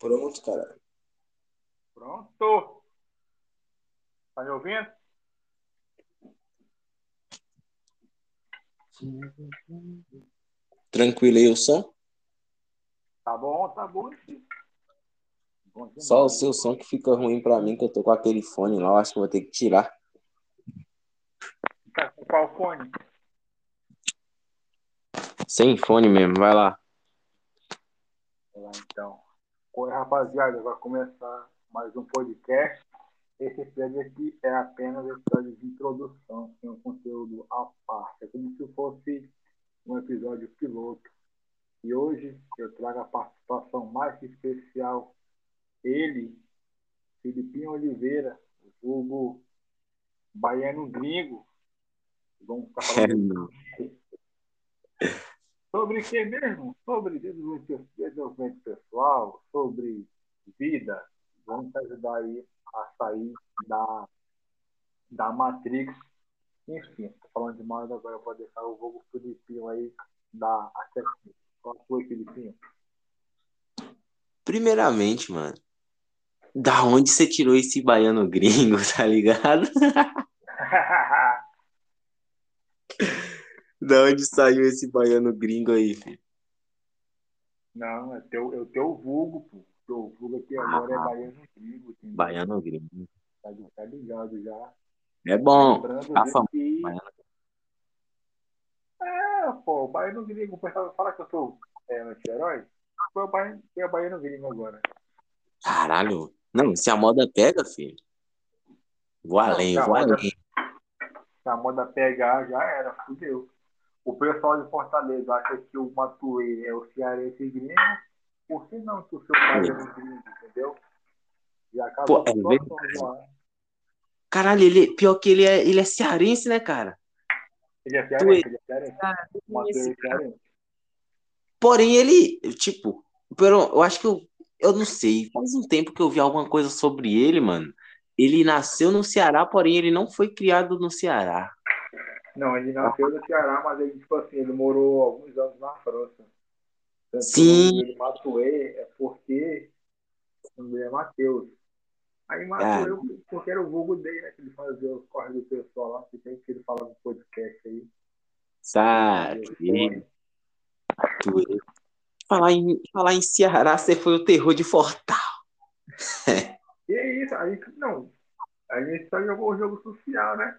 Pronto, cara. Pronto. Tá me ouvindo? Tranquilo aí o som? Tá bom, tá bom. bom Só o seu som que fica ruim pra mim, que eu tô com aquele fone lá, eu acho que vou ter que tirar. Tá com qual fone? Sem fone mesmo, vai lá. Lá, então. Oi, rapaziada, vai começar mais um podcast. Esse episódio aqui é apenas um episódio de introdução, sem um conteúdo à parte. É como se fosse um episódio piloto. E hoje eu trago a participação mais especial. Ele, Filipinho Oliveira, vulgo baiano gringo. Vamos ficar falando sobre o que mesmo? Sobre desenvolvimento pessoal, sobre vida. Vamos te ajudar aí a sair da, da Matrix. Enfim, estou falando demais agora, eu vou deixar o Vogo Filipinho aí da Acessível. Qual foi, Filipinho? Primeiramente, mano, da onde você tirou esse baiano gringo, tá ligado? da onde saiu esse baiano gringo aí, filho? Não, é teu, é teu vulgo, pô. Teu vulgo aqui agora é Ah. baiano gringo. entendeu? Baiano gringo. Tá, tá ligado já. É bom. Tá famoso, que- baiano. É, pô, o baiano gringo. Fala que eu sou é, anti-herói. Foi o baiano, foi o baiano gringo agora. Caralho. Não, se a moda pega, filho. Vou além, tá, vou moda- além. Se a moda pegar, já era, fudeu. O pessoal de Fortaleza acha que o Matuê é o cearense gringo. Por que não que o seu baiano gringo, entendeu? Já acabou Pô, é verdade. Caralho, ele, pior que ele é, ele é cearense, né, cara? Ele é cearense, ele é cearense. O Matuê Esse é cearense. Porém, ele, tipo, eu acho que eu, eu não sei, faz um tempo que eu vi alguma coisa sobre ele, mano. Ele nasceu no Ceará, porém ele não foi criado no Ceará. Não, ele nasceu no Ceará, mas ele, tipo assim, ele morou alguns anos na França. Tanto Sim. Matuê, é porque o nome é Matheus. Aí Matuê, porque era o vulgo dele, né? Que ele fazia os corres do pessoal lá, que tem que ele fala no podcast aí. Sabe? Ele foi. Falar em, falar em Ceará, você foi o terror de Fortal. E é isso, a gente não. A gente só jogou o jogo social, né?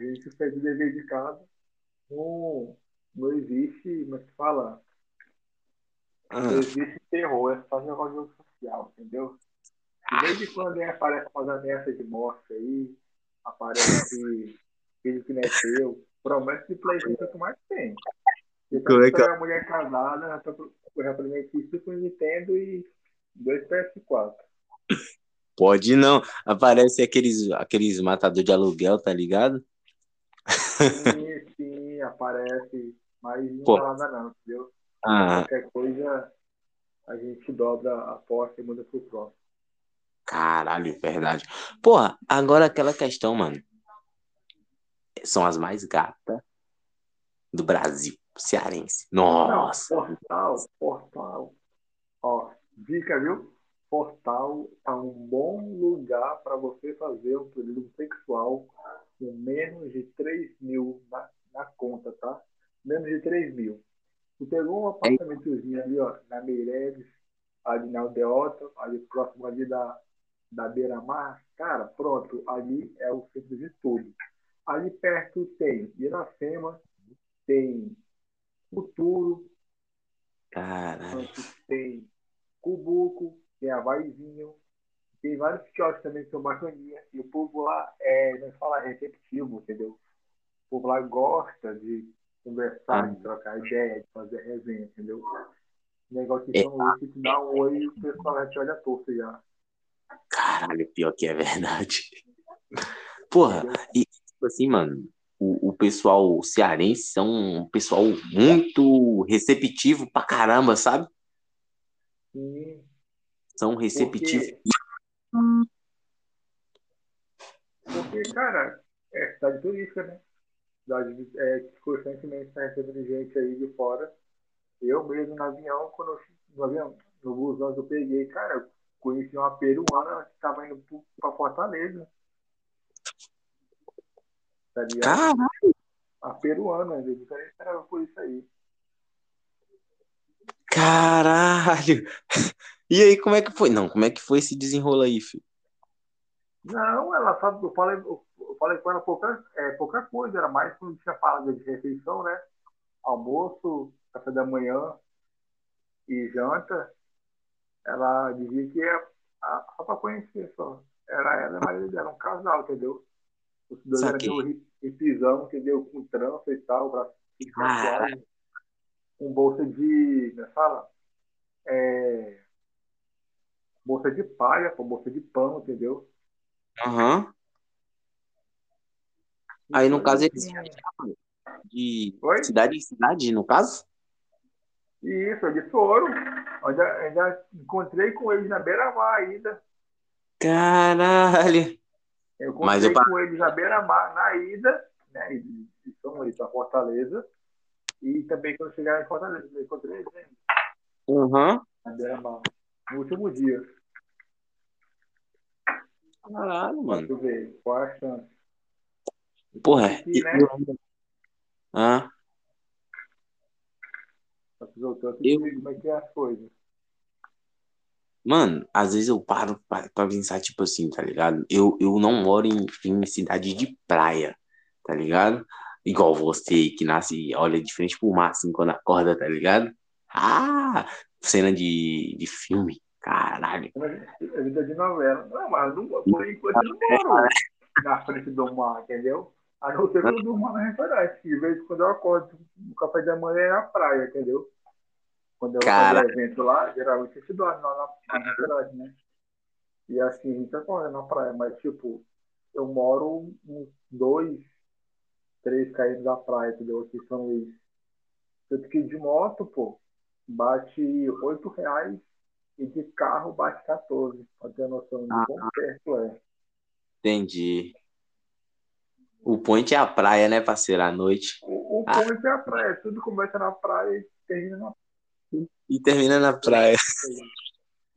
A gente fez o dever de casa. Não, não existe, como é que fala? Ah, Não existe terror, é só jogar o jogo social, entendeu? De vez em quando aí aparece umas ameaças de morte aí, aparece filho que nasceu, promessa de Playstation que mais tem. Então, é que- se é uma mulher casada, eu já prometi Super Nintendo e dois PS4. pode não. Aparece aqueles, aqueles matador de aluguel, tá ligado? Sim, sim, aparece, mas não Pô. dá nada não, entendeu? Ah, Qualquer coisa a gente dobra a aposta e muda pro próximo. caralho, verdade. Porra, agora aquela questão, mano. São as mais gatas do Brasil, cearense. Nossa. Não, portal, portal. Ó, dica, viu? Portal é um bom lugar para você fazer um turismo sexual com menos de 3 mil na, na conta, tá? Menos de 3 mil. Tu pegou um apartamentozinho ali, ó, na Meireles, Aldeota, ali próximo ali da, da Beira-Mar, cara, pronto, ali é o centro de tudo. Ali perto tem Iracema, tem Futuro, Caralho. tem Cubuco, tem Havaizinho, tem vários quiosques também que são bacaninha. E o povo lá é, não fala receptivo, entendeu? O povo lá gosta de conversar, de trocar ideia, de fazer resenha, entendeu? Negócio É. que tu dá um oi e o pessoal te olha torto já. Caralho, pior que é verdade. Porra, e tipo assim, mano, o, o pessoal cearense são um pessoal muito receptivo pra caramba, sabe? Sim, São receptivos. porque, cara, é cidade turística, né? Cidade é, que constantemente está recebendo gente aí de fora. Eu mesmo no avião, quando eu, no avião, no busão que eu peguei, cara, eu conheci uma peruana que tava indo pra Fortaleza. Tá? Caralho, A peruana, eu não esperava por isso aí. caralho. E aí, como é que foi? Não, como é que foi esse desenrolo aí, filho? Não, ela sabe, eu falei, eu falei com ela pouca, é, pouca coisa, era mais quando tinha falado de refeição, né? Almoço, café da manhã e janta. Ela dizia que é só pra conhecer só. Era ela e a marido dela, um casal, entendeu? Os dois eram aquele entendeu? Com trança e tal, braço Caralho. com bolsa de. Como é fala? É, bolsa de palha, com bolsa de pano, entendeu? Aham. Aí, no Foi caso, assim, eles viajavam de Oi? cidade em cidade, no caso? Isso, eles foram. Ainda, ainda encontrei com eles na beira-mar ainda. Caralho. Eu Mas encontrei eu com eles na beira-mar na ida, né? E e fomos ali para Fortaleza. E também quando chegaram em Fortaleza, eu encontrei eles né, Aham. na beira-mar. No último dia. Caralho, mano. tu ver qual é a chance. Porra, eu... né? Ah, Pra tanto Eu- como é que é as coisas. mano, às vezes eu paro pra, pra pensar, tipo assim, tá ligado? Eu, eu não moro em, em cidade de praia, tá ligado? Igual você que nasce e olha de frente pro mar, assim, quando acorda, tá ligado? Ah, cena de, de filme, caralho. É vida de novela. Não, mas não, por enquanto eu não moro na frente do mar, entendeu? A não ser que eu durmo na restaurante. De vez em quando eu acordo no café da manhã é na praia, entendeu? Quando eu vou Cara. fazer evento lá, geralmente a gente dorme lá na, na restaurante, né? E assim a gente acorda na praia. Mas, tipo, eu moro uns dois, três km da praia, entendeu? Aqui em São Luís. Tanto que de moto, pô, bate oito reais e de carro bate 14, pra ter noção de Ah. quão perto é. Entendi. O point é a praia, né, parceiro, à noite. O, o Ah. ponto é a praia, tudo começa na praia e termina na E termina na praia. praia.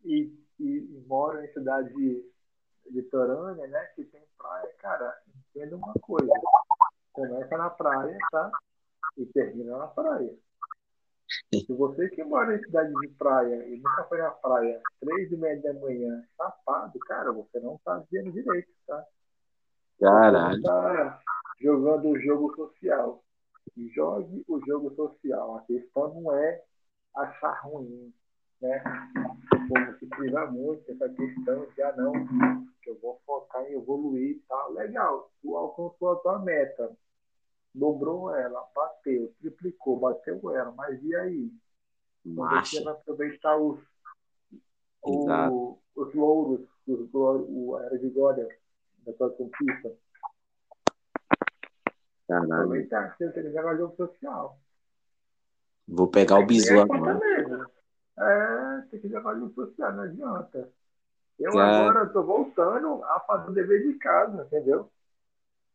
E, e, e moro em cidade litorânea, né, que tem praia, cara, entenda uma coisa. Começa na praia, tá? E termina na praia. Se você que mora em cidade de praia e nunca foi na praia três e meia da manhã, chapado, cara, você não tá vendo direito, tá? Caralho. Tá jogando o jogo social. Jogue o jogo social. A questão não é achar ruim, né? Como se priva muito essa questão de, ah, não, que eu vou focar em evoluir e tal. Legal, tu alcançou a tua meta. Dobrou ela, bateu, triplicou, bateu ela. Mas e aí? Quando você vai aproveitar os, o, os louros, os, o, a era de glória da tua conquista? Caralho. Aproveitar, você que jogar jogo social. Vou pegar o bizu é agora. É, tem que jogar jogo social, não adianta. Eu Cara. agora tô voltando a fazer o dever de casa, entendeu?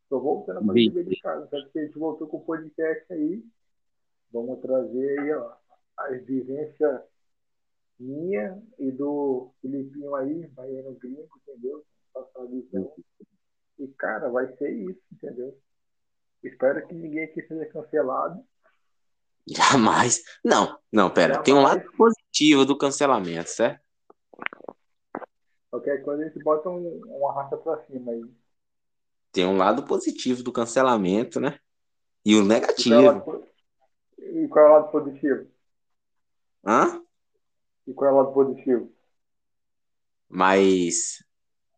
Tô voltando a fazer o dever de casa. Tanto que a gente voltou com o podcast aí. Vamos trazer aí, ó, as vivências minha e do Filipinho aí, baiano gringo, entendeu? Visão. E, cara, vai ser isso, entendeu? Espero que ninguém aqui seja cancelado. Jamais. Não, não, pera. Tem um lado positivo do cancelamento, certo? Qualquer coisa a gente bota um, uma raça pra cima aí. Tem um lado positivo do cancelamento, né? E o é negativo. e qual é o lado positivo? Hã? E qual é o lado positivo? Mas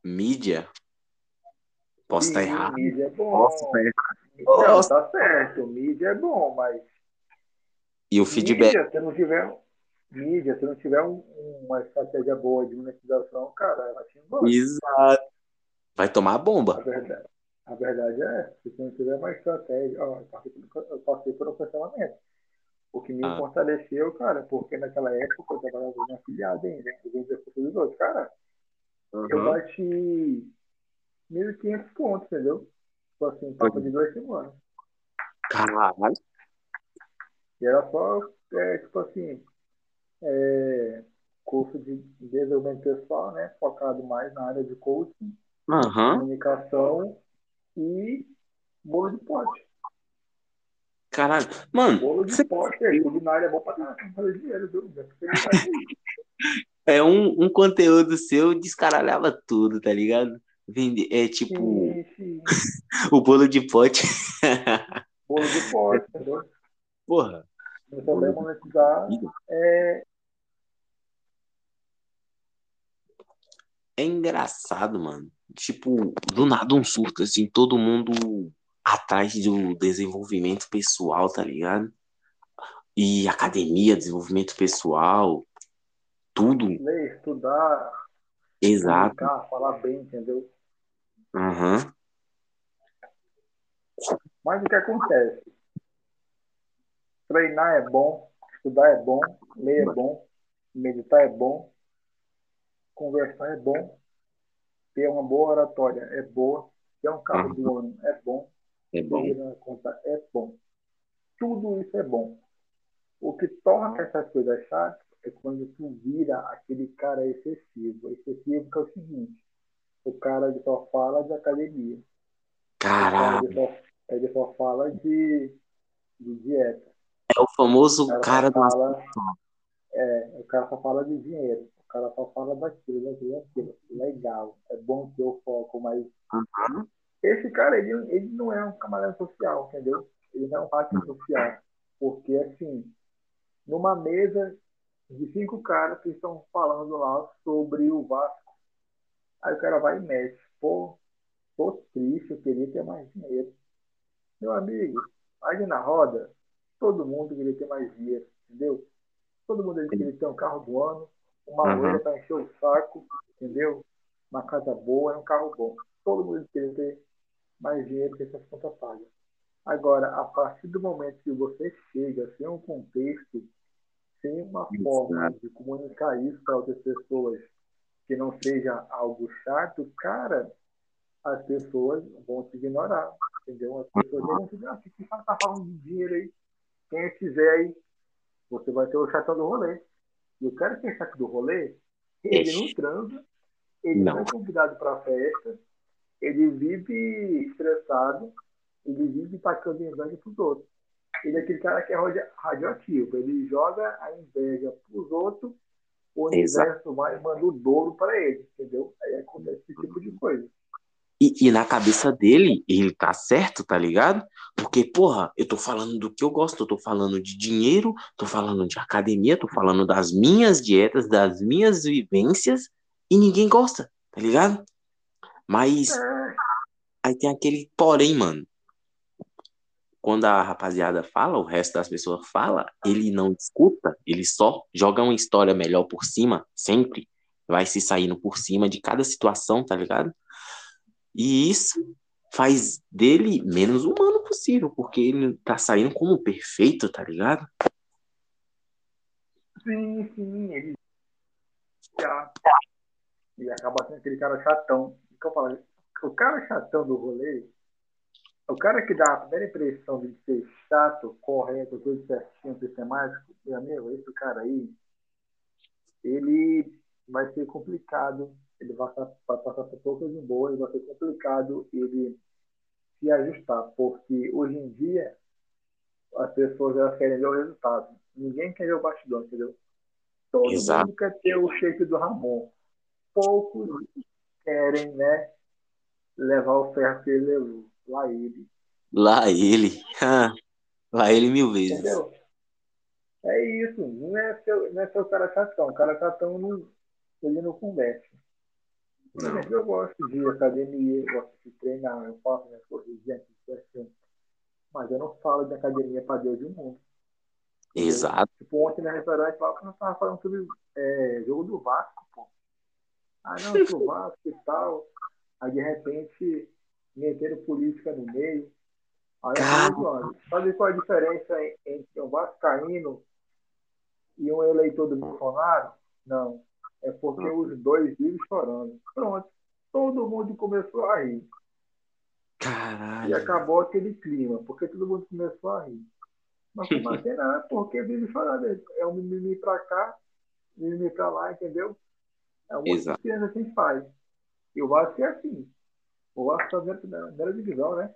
mídia. Posso estar Sim, errado. Mídia é bom. Posso estar errado. Não, Posso. tá certo. Mídia é bom, mas E o feedback. mídia, se não tiver mídia, se não tiver um- uma estratégia boa de monetização, cara, ela te embora. Exato. Vai tomar A bomba. verdade, a verdade é, se não tiver uma estratégia, ó, eu passei por, eu passei por um cancelamento. O que me Ah. fortaleceu, cara, porque naquela época eu trabalhava na afiliada ainda, eu vendia para os outros. Cara, eu Uhum. bati 1.500 pontos, entendeu? Tipo assim, papo de duas semanas. Caralho. E era só, é, tipo assim, é, curso de desenvolvimento pessoal, né? Focado mais na área de coaching, Aham. comunicação e bolo de pote. Caralho. Mano, Bolo de você- pote, é, culinária é bom pra fazer dinheiro, viu? É um, um conteúdo seu descaralhava tudo, tá ligado? Vende, é tipo Sim, sim. o bolo de pote. Bolo de pote, entendeu? Porra. Se souber monetizar, é, É engraçado, mano. Tipo, do nada um surto, assim, todo mundo atrás do desenvolvimento pessoal, tá ligado? E academia, desenvolvimento pessoal, tudo. ler, estudar, Exato. comunicar, falar bem, entendeu? Aham. Mas o que acontece? Treinar é bom, estudar é bom, ler é bom, meditar é bom, conversar é bom, ter uma boa oratória é boa, ter um carro do ano é bom, É bom. conta é bom. Tudo isso é bom. O que torna essas coisas chatas é quando tu vira aquele cara excessivo. Excessivo que é o seguinte, o cara que só fala de academia. Cara Caralho. que só, ele só fala de, de dieta. É o famoso O cara do fala, é, o cara só fala de dinheiro. O cara só fala daquilo, daquilo, daquilo. Legal, é bom ter o foco, mas Aham. esse cara, ele, ele não é um camarada social, entendeu? Ele não é um hacker social. Porque, assim, numa mesa de cinco caras que estão falando lá sobre o Vasco, aí o cara vai e mexe. Pô, tô triste, eu queria ter mais dinheiro. Meu amigo, aí na roda, todo mundo queria ter mais dinheiro, entendeu? Todo mundo queria ter um carro do ano, uma loira pra encher o saco, entendeu? Uma casa boa e um carro bom. Todo mundo queria ter mais dinheiro que essas contas pagas. Agora, a partir do momento que você chega sem um contexto, sem uma forma de comunicar isso para outras pessoas que não seja algo chato, cara, as pessoas vão te ignorar, entendeu? As pessoas vão te dizer, ah, que cara tá falando de dinheiro aí? Quem quiser aí, você vai ter o chatão do rolê. E o cara que é chato do rolê, ele não transa, ele não, Não. é convidado para festa, ele vive estressado, ele vive tacando inveja pros outros. Ele é aquele cara que é radioativo, ele joga a inveja pros outros, o Exato. universo vai e manda o douro para ele, entendeu? Aí acontece esse tipo de coisa. E, e na cabeça dele, ele tá certo, tá ligado? Porque, porra, eu tô falando do que eu gosto, eu tô falando de dinheiro, tô falando de academia, tô falando das minhas dietas, das minhas vivências, e ninguém gosta, tá ligado? Mas É, aí tem aquele porém, mano. Quando a rapaziada fala, o resto das pessoas fala, ele não escuta, ele só joga uma história melhor por cima, sempre. Vai se saindo por cima de cada situação, tá ligado? E isso faz dele menos humano possível, porque ele tá saindo como perfeito, tá ligado? sim, sim, ele e acaba sendo aquele cara chatão. O? O cara chatão do rolê, o cara que dá a primeira impressão de ser chato, correto, tudo certinho, sistemático, meu amigo, esse cara aí, ele vai ser complicado, ele vai passar, vai passar por poucas de boas, vai ser complicado ele se ajustar, porque hoje em dia as pessoas elas querem ver o resultado. Ninguém quer ver o bastidor, entendeu? Todo Exato. mundo quer ter o shape do Ramon. Poucos querem, né, levar o ferro que ele levou. Lá ele. Lá ele. ah, Lá ele mil vezes. Entendeu? É isso. Não é seu, não é seu cara chatão. O cara chatão não, ele não conversa. Não. eu gosto de academia, eu gosto de treinar, eu faço minhas coisas diante de assim. Mas eu não falo de academia para Deus e o mundo. Exato. Tipo, ontem no restaurante, lá, eu tava falando sobre é, jogo do Vasco, pô. Ah, não, pro Vasco e tal. Aí, de repente, meteram política no meio. Aí, eu falei, sabe qual é a diferença entre um vascaíno e um eleitor do Bolsonaro? Não. É porque os dois vivem chorando. Pronto. Todo mundo começou a rir. E Caralho. acabou aquele clima, porque todo mundo começou a rir. Mas não, é porque vive chorando. É um mimimi pra cá, mimimi pra lá, entendeu? É uma coisa que a gente faz. E o Vasco é assim. O Vasco tá dentro da primeira divisão, né?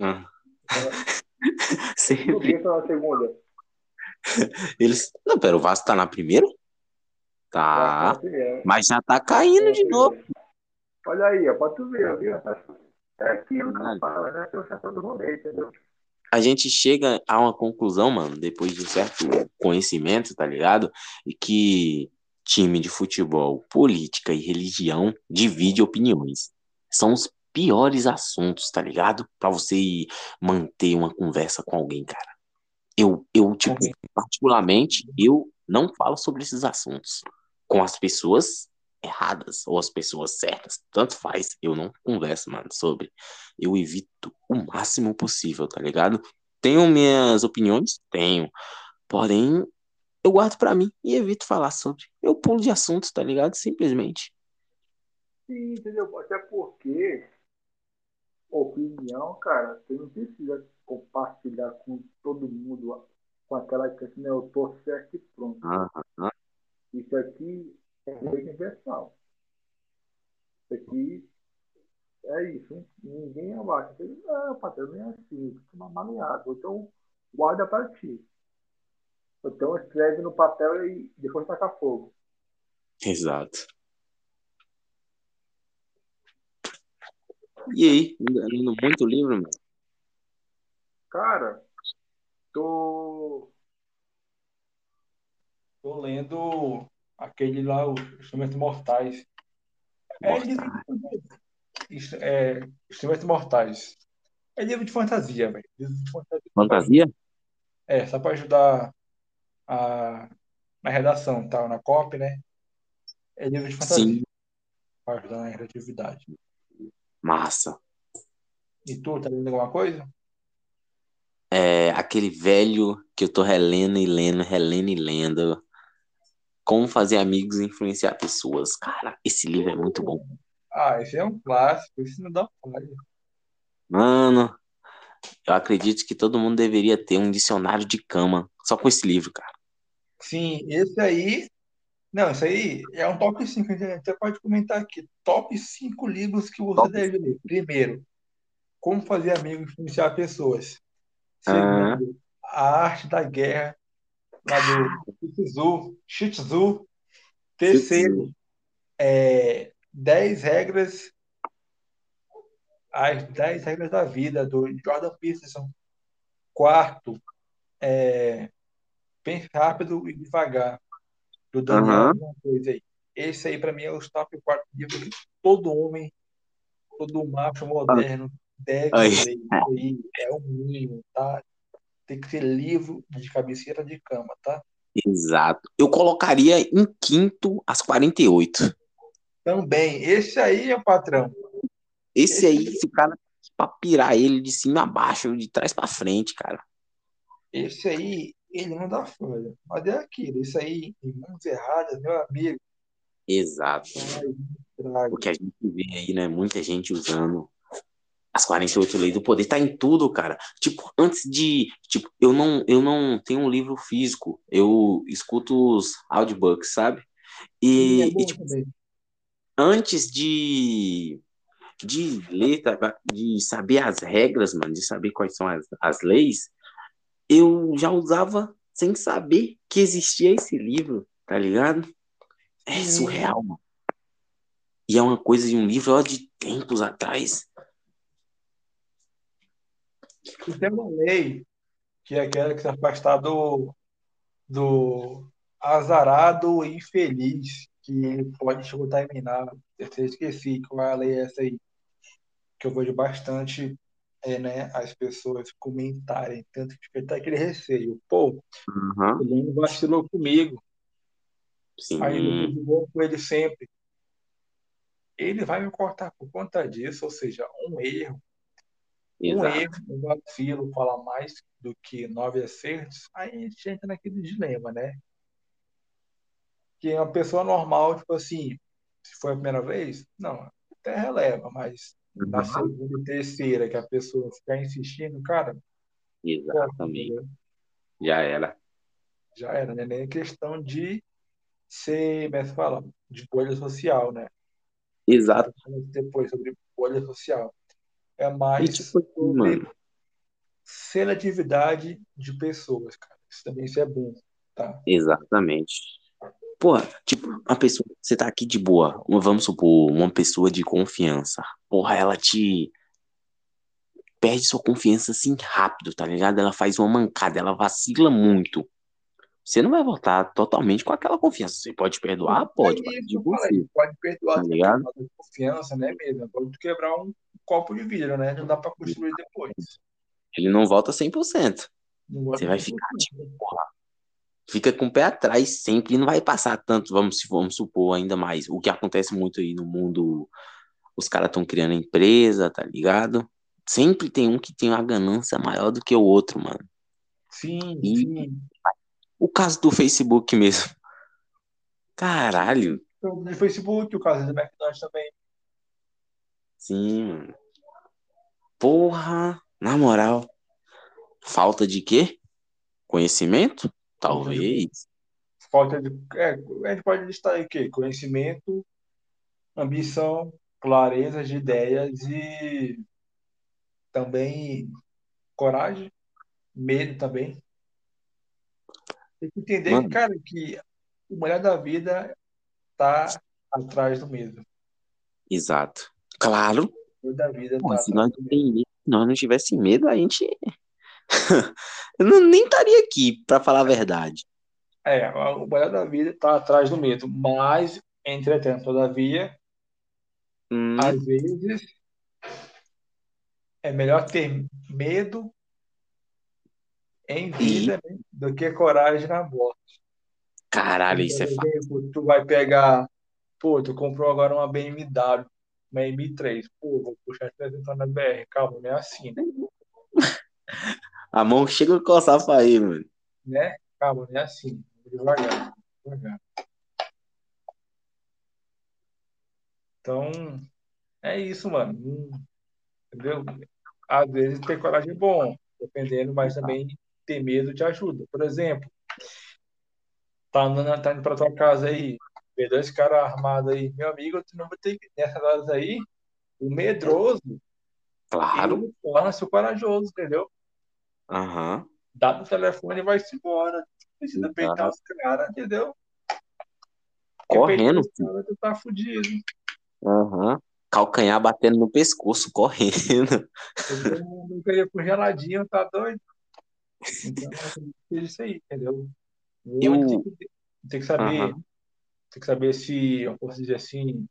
Ah. Sempre. pensa na segunda. Eles. Não, pera, o Vasco tá na primeira? Tá. É na primeira. Mas já tá caindo de novo. Olha aí, ó, pode tu ver, viu? É aquilo que eu falo, né? Eu já todo rolê, entendeu? A gente chega a uma conclusão, mano, depois de um certo conhecimento, tá ligado? E que time de futebol, política e religião divide opiniões. São os piores assuntos, tá ligado? Pra você manter uma conversa com alguém, cara. Eu, eu, tipo, particularmente, eu não falo sobre esses assuntos com as pessoas erradas ou as pessoas certas. Tanto faz. Eu não converso, mano, sobre. Eu evito o máximo possível, tá ligado? Tenho minhas opiniões? Tenho. Porém, eu guardo pra mim e evito falar sobre. Eu pulo de assuntos, tá ligado? Simplesmente. Sim, entendeu? Até porque opinião, cara, você não precisa compartilhar com todo mundo com aquela que assim, né, eu tô certo e pronto. Isso aqui é universal. Isso aqui é isso. Ninguém abaixa. Diz, não, patrão, não é assim. Fica uma maleada. Então, guarda para ti. Então, escreve no papel e depois taca fogo. Exato. E aí, lendo muito livro, mano? Cara, tô. Tô lendo aquele lá, os Instrumentos Mortais. É livro é, Instrumentos Mortais. É livro de fantasia, velho. Fantasia. Fantasia? É, só para ajudar a, na redação, tá? Na copy, né? É livro de fantasia. Sim. Para ajudar na criatividade. Massa. E tu, tá lendo alguma coisa? É aquele velho que eu tô relendo e lendo, relendo e lendo. Como fazer amigos e influenciar pessoas. Cara, esse livro é muito bom. Ah, esse é um clássico, esse não dá falha. Mano, eu acredito que todo mundo deveria ter um dicionário de cama só com esse livro, cara. Sim, esse aí. Não, esse aí é um top 5. A gente até pode comentar aqui. Top 5 livros que você Top deve ler. Primeiro, Como Fazer Amigos e Influenciar Pessoas. Ah. Segundo, A Arte da Guerra, lá do Shih Tzu. Shih Tzu. Terceiro, é, 10 regras. As 10 regras da vida, do Jordan Peterson. Quarto, é, Pense Rápido e Devagar, do Daniel alguma coisa aí. Esse aí, para mim, é os top 4 livros que todo homem, todo macho moderno deve ler. É o mínimo, tá? Tem que ser livro de cabeceira de cama, tá? Exato. Eu colocaria em quinto as 48. Também, esse aí é patrão. Esse aí, esse cara, pra pirar ele de cima a baixo, de trás pra frente, cara. Esse aí, ele não dá folha. Mas é aquilo, isso aí, em mãos erradas, meu amigo, Exato. estrago. O que a gente vê aí, né? Muita gente usando as 48 leis do poder. Tá em tudo, cara. Tipo, antes de. Tipo, eu não, eu não tenho um livro físico. Eu escuto os audiobooks, sabe? E, é e, tipo, antes de, de ler, tá, de saber as regras, mano, de saber quais são as, as leis, eu já usava sem saber que existia esse livro, tá ligado? É Sim. surreal, mano. E é uma coisa de um livro ó, de tempos atrás. E tem uma lei que é aquela que se afastar do, do azarado e infeliz, que pode contaminar. Eu até esqueci qual é a lei é essa aí, que eu vejo bastante é, né, as pessoas comentarem, tanto que fica até aquele receio. Pô, Uhum. ele vacilou comigo, Sim. aí eu de bom com ele sempre. Ele vai me cortar por conta disso, ou seja, um erro um Exato. erro, um vacilo fala mais do que nove acertos, aí a gente entra naquele dilema, né? Que uma pessoa normal, tipo assim, se foi a primeira vez, não, até releva, mas na Uhum. segunda e terceira, que a pessoa ficar insistindo, cara, Exatamente. entendeu? Já era. Já era, né? Nem questão de ser, como é fala, de bolha social, né? Exato. Depois sobre bolha social. É mais tipo assim, sobre mano, seletividade de pessoas, cara. Isso também isso é bom, tá? exatamente. Porra, tipo, uma pessoa, você tá aqui de boa, vamos supor, uma pessoa de confiança. Porra, ela te perde sua confiança assim rápido, tá ligado? Ela faz uma mancada, ela vacila muito. Você não vai voltar totalmente com aquela confiança. Você pode perdoar? Pode, É isso de que eu falei, você, pode perdoar tá ligado? de confiança, né mesmo? É Pode quebrar um copo de vidro, né? Não dá pra construir depois. Ele não volta 100%. Não Você vai ficar, tipo, porra, fica com o pé atrás sempre e não vai passar tanto, vamos, vamos supor, ainda mais. O que acontece muito aí no mundo, os caras estão criando empresa, tá ligado? Sempre tem um que tem uma ganância maior do que o outro, mano. Sim, E sim. o caso do Facebook mesmo. Caralho. No Facebook, o caso do McDonald's também. Sim, mano. Porra, na moral. Falta de quê? Conhecimento? Talvez. falta de. É, a gente pode listar aí o quê? Conhecimento, ambição, clareza de ideias e também coragem, medo também. Tem que entender, Mano, cara, que o melhor da vida tá atrás do medo. exato. Claro. O melhor da vida Porra, tá se nós nós não tivesse medo, a gente. Eu não, nem estaria aqui, pra falar a verdade. É, o melhor da vida tá atrás do medo. Mas, entretanto, todavia, Hum, às vezes é melhor ter medo em vida, né, do que coragem na morte. caralho, isso é exemplo, tu vai pegar, pô, tu comprou agora uma BMW, uma M3, pô, vou puxar 300 na BR, calma, não é assim, A mão chega a coçar pra ir, mano. né? Calma, não é assim, devagar, devagar. Então, é isso, mano. Entendeu? Às vezes ter coragem é bom, dependendo, mas também ter medo te ajuda. Por exemplo, tá andando, tá indo pra tua casa aí, vê dois caras armados aí, meu amigo, tu não vai ter que, nessas horas aí, o medroso, Claro. torna-se corajoso, entendeu? Aham. Dá no telefone e vai-se embora. Não precisa peitar os caras, entendeu? Correndo, caras, tu tá fudido. Aham. Calcanhar batendo no pescoço, correndo. Eu nunca ia pro geladinho, tá doido? Então, é isso aí, entendeu? Ou Eu. tem que, tem que saber, Aham. tem que saber se, eu posso dizer assim,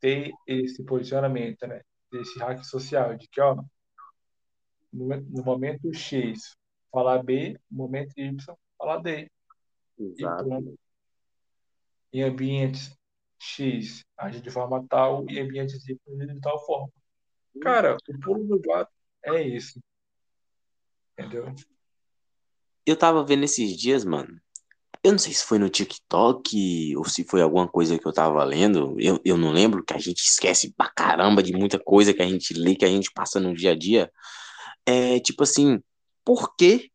ter esse posicionamento, né? Desse hack social, de que, ó, no, momento X, falar B, no momento Y, falar D. Exato. pronto. Em ambientes X, agir de forma tal, e em ambientes Y, de tal forma. Cara, o pulo do gato é isso, entendeu? Eu tava vendo esses dias, mano. Eu não sei se foi no TikTok ou se foi alguma coisa que eu tava lendo. Eu, eu não lembro, que a gente esquece pra caramba de muita coisa que a gente lê, que a gente passa no dia a dia. É tipo assim, por que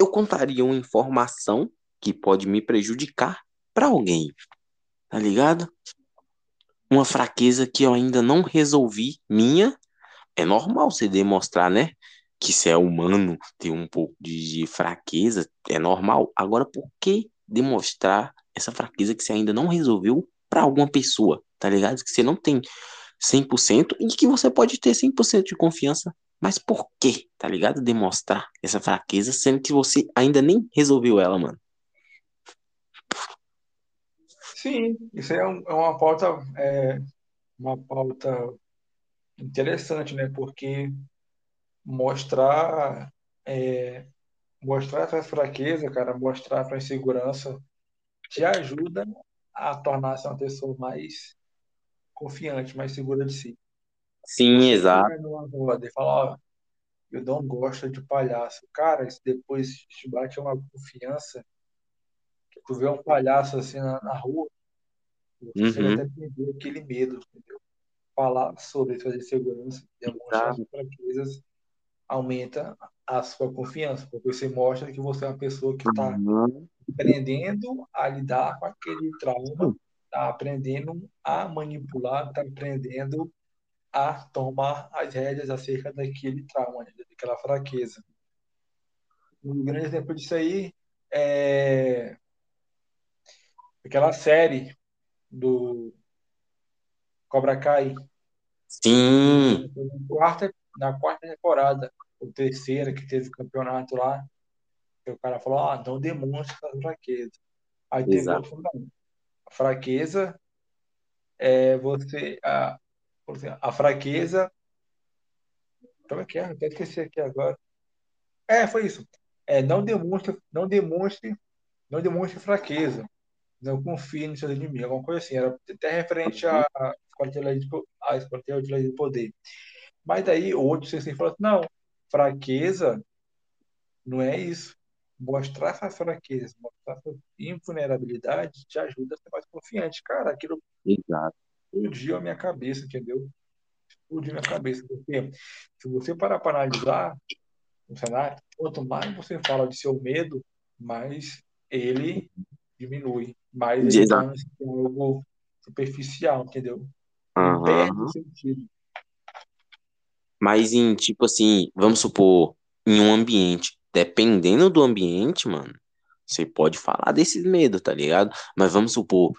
eu contaria uma informação que pode me prejudicar pra alguém? Tá ligado? Uma fraqueza que eu ainda não resolvi minha. É normal você demonstrar, né? Que você é humano, ter um pouco de, de fraqueza, é normal. Agora, por que demonstrar essa fraqueza que você ainda não resolveu pra alguma pessoa? Tá ligado? Que você não tem 100% e que você pode ter 100% de confiança. Mas por que, tá ligado? Demonstrar essa fraqueza, sendo que você ainda nem resolveu ela, mano. Sim, isso é, um- é uma pauta, é, uma pauta interessante, né? Porque mostrar, é, mostrar essa fraqueza, cara, mostrar essa insegurança, te ajuda a tornar-se uma pessoa mais confiante, mais segura de si. Sim, exato. numa roda e falar, ó, eu não gosto de palhaço, cara, isso depois te bate uma confiança, que tu vê um palhaço assim na, na rua, você Uhum. até a perder aquele medo, entendeu? Falar sobre suas inseguranças, demonstrar suas fraquezas, aumenta a sua confiança, porque você mostra que você é uma pessoa que está Uhum. aprendendo a lidar com aquele trauma, está aprendendo a manipular, está aprendendo a tomar as rédeas acerca daquele trauma, né, daquela fraqueza. Um grande exemplo disso aí é aquela série do Cobra Kai, Sim, na quarta, na quarta temporada, ou terceira, que teve o campeonato lá, o cara falou, ah, não demonstra a fraqueza. Aí teve outro. A fraqueza é você, a, por exemplo, a fraqueza, como é que é? Até esqueci aqui agora. É, foi isso. É, não demonstre, não demonstre, não demonstre fraqueza. Não confie nos seus inimigos, alguma coisa assim. Era até referente à escola de de poder. Mas daí o outro sensei falou assim, não, fraqueza não é isso. Mostrar essa fraqueza, mostrar essa invulnerabilidade te ajuda a ser mais confiante. Cara, aquilo exato. Explodiu a minha cabeça, entendeu? Explodiu a minha cabeça. Porque se você parar para analisar o cenário, quanto mais você fala de seu medo, mais ele diminui, mais ele Exato. algo superficial, entendeu? Aham. perde sentido. Mas em, tipo assim, vamos supor, em um ambiente, dependendo do ambiente, mano, você pode falar desses medos, tá ligado? Mas vamos supor,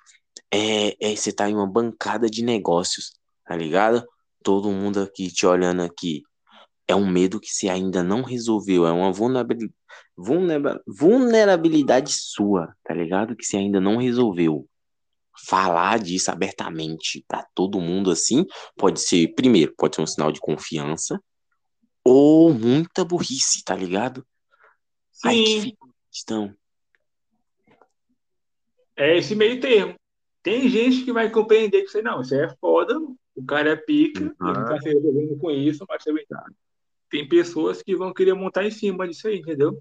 é, é, você tá em uma bancada de negócios, tá ligado? Todo mundo aqui te olhando aqui. É um medo que você ainda não resolveu, é uma vulnerabil- vulnera- vulnerabilidade sua, tá ligado? Que você ainda não resolveu. Falar disso abertamente pra todo mundo assim, pode ser, primeiro, pode ser um sinal de confiança ou muita burrice, tá ligado? Aí que Sim, fica a questão. é esse meio termo. Tem gente que vai compreender que isso aí, não, isso é foda, o cara é pica, ele Uhum. tá se resolvendo com isso, mas também tem pessoas que vão querer montar em cima disso aí, entendeu?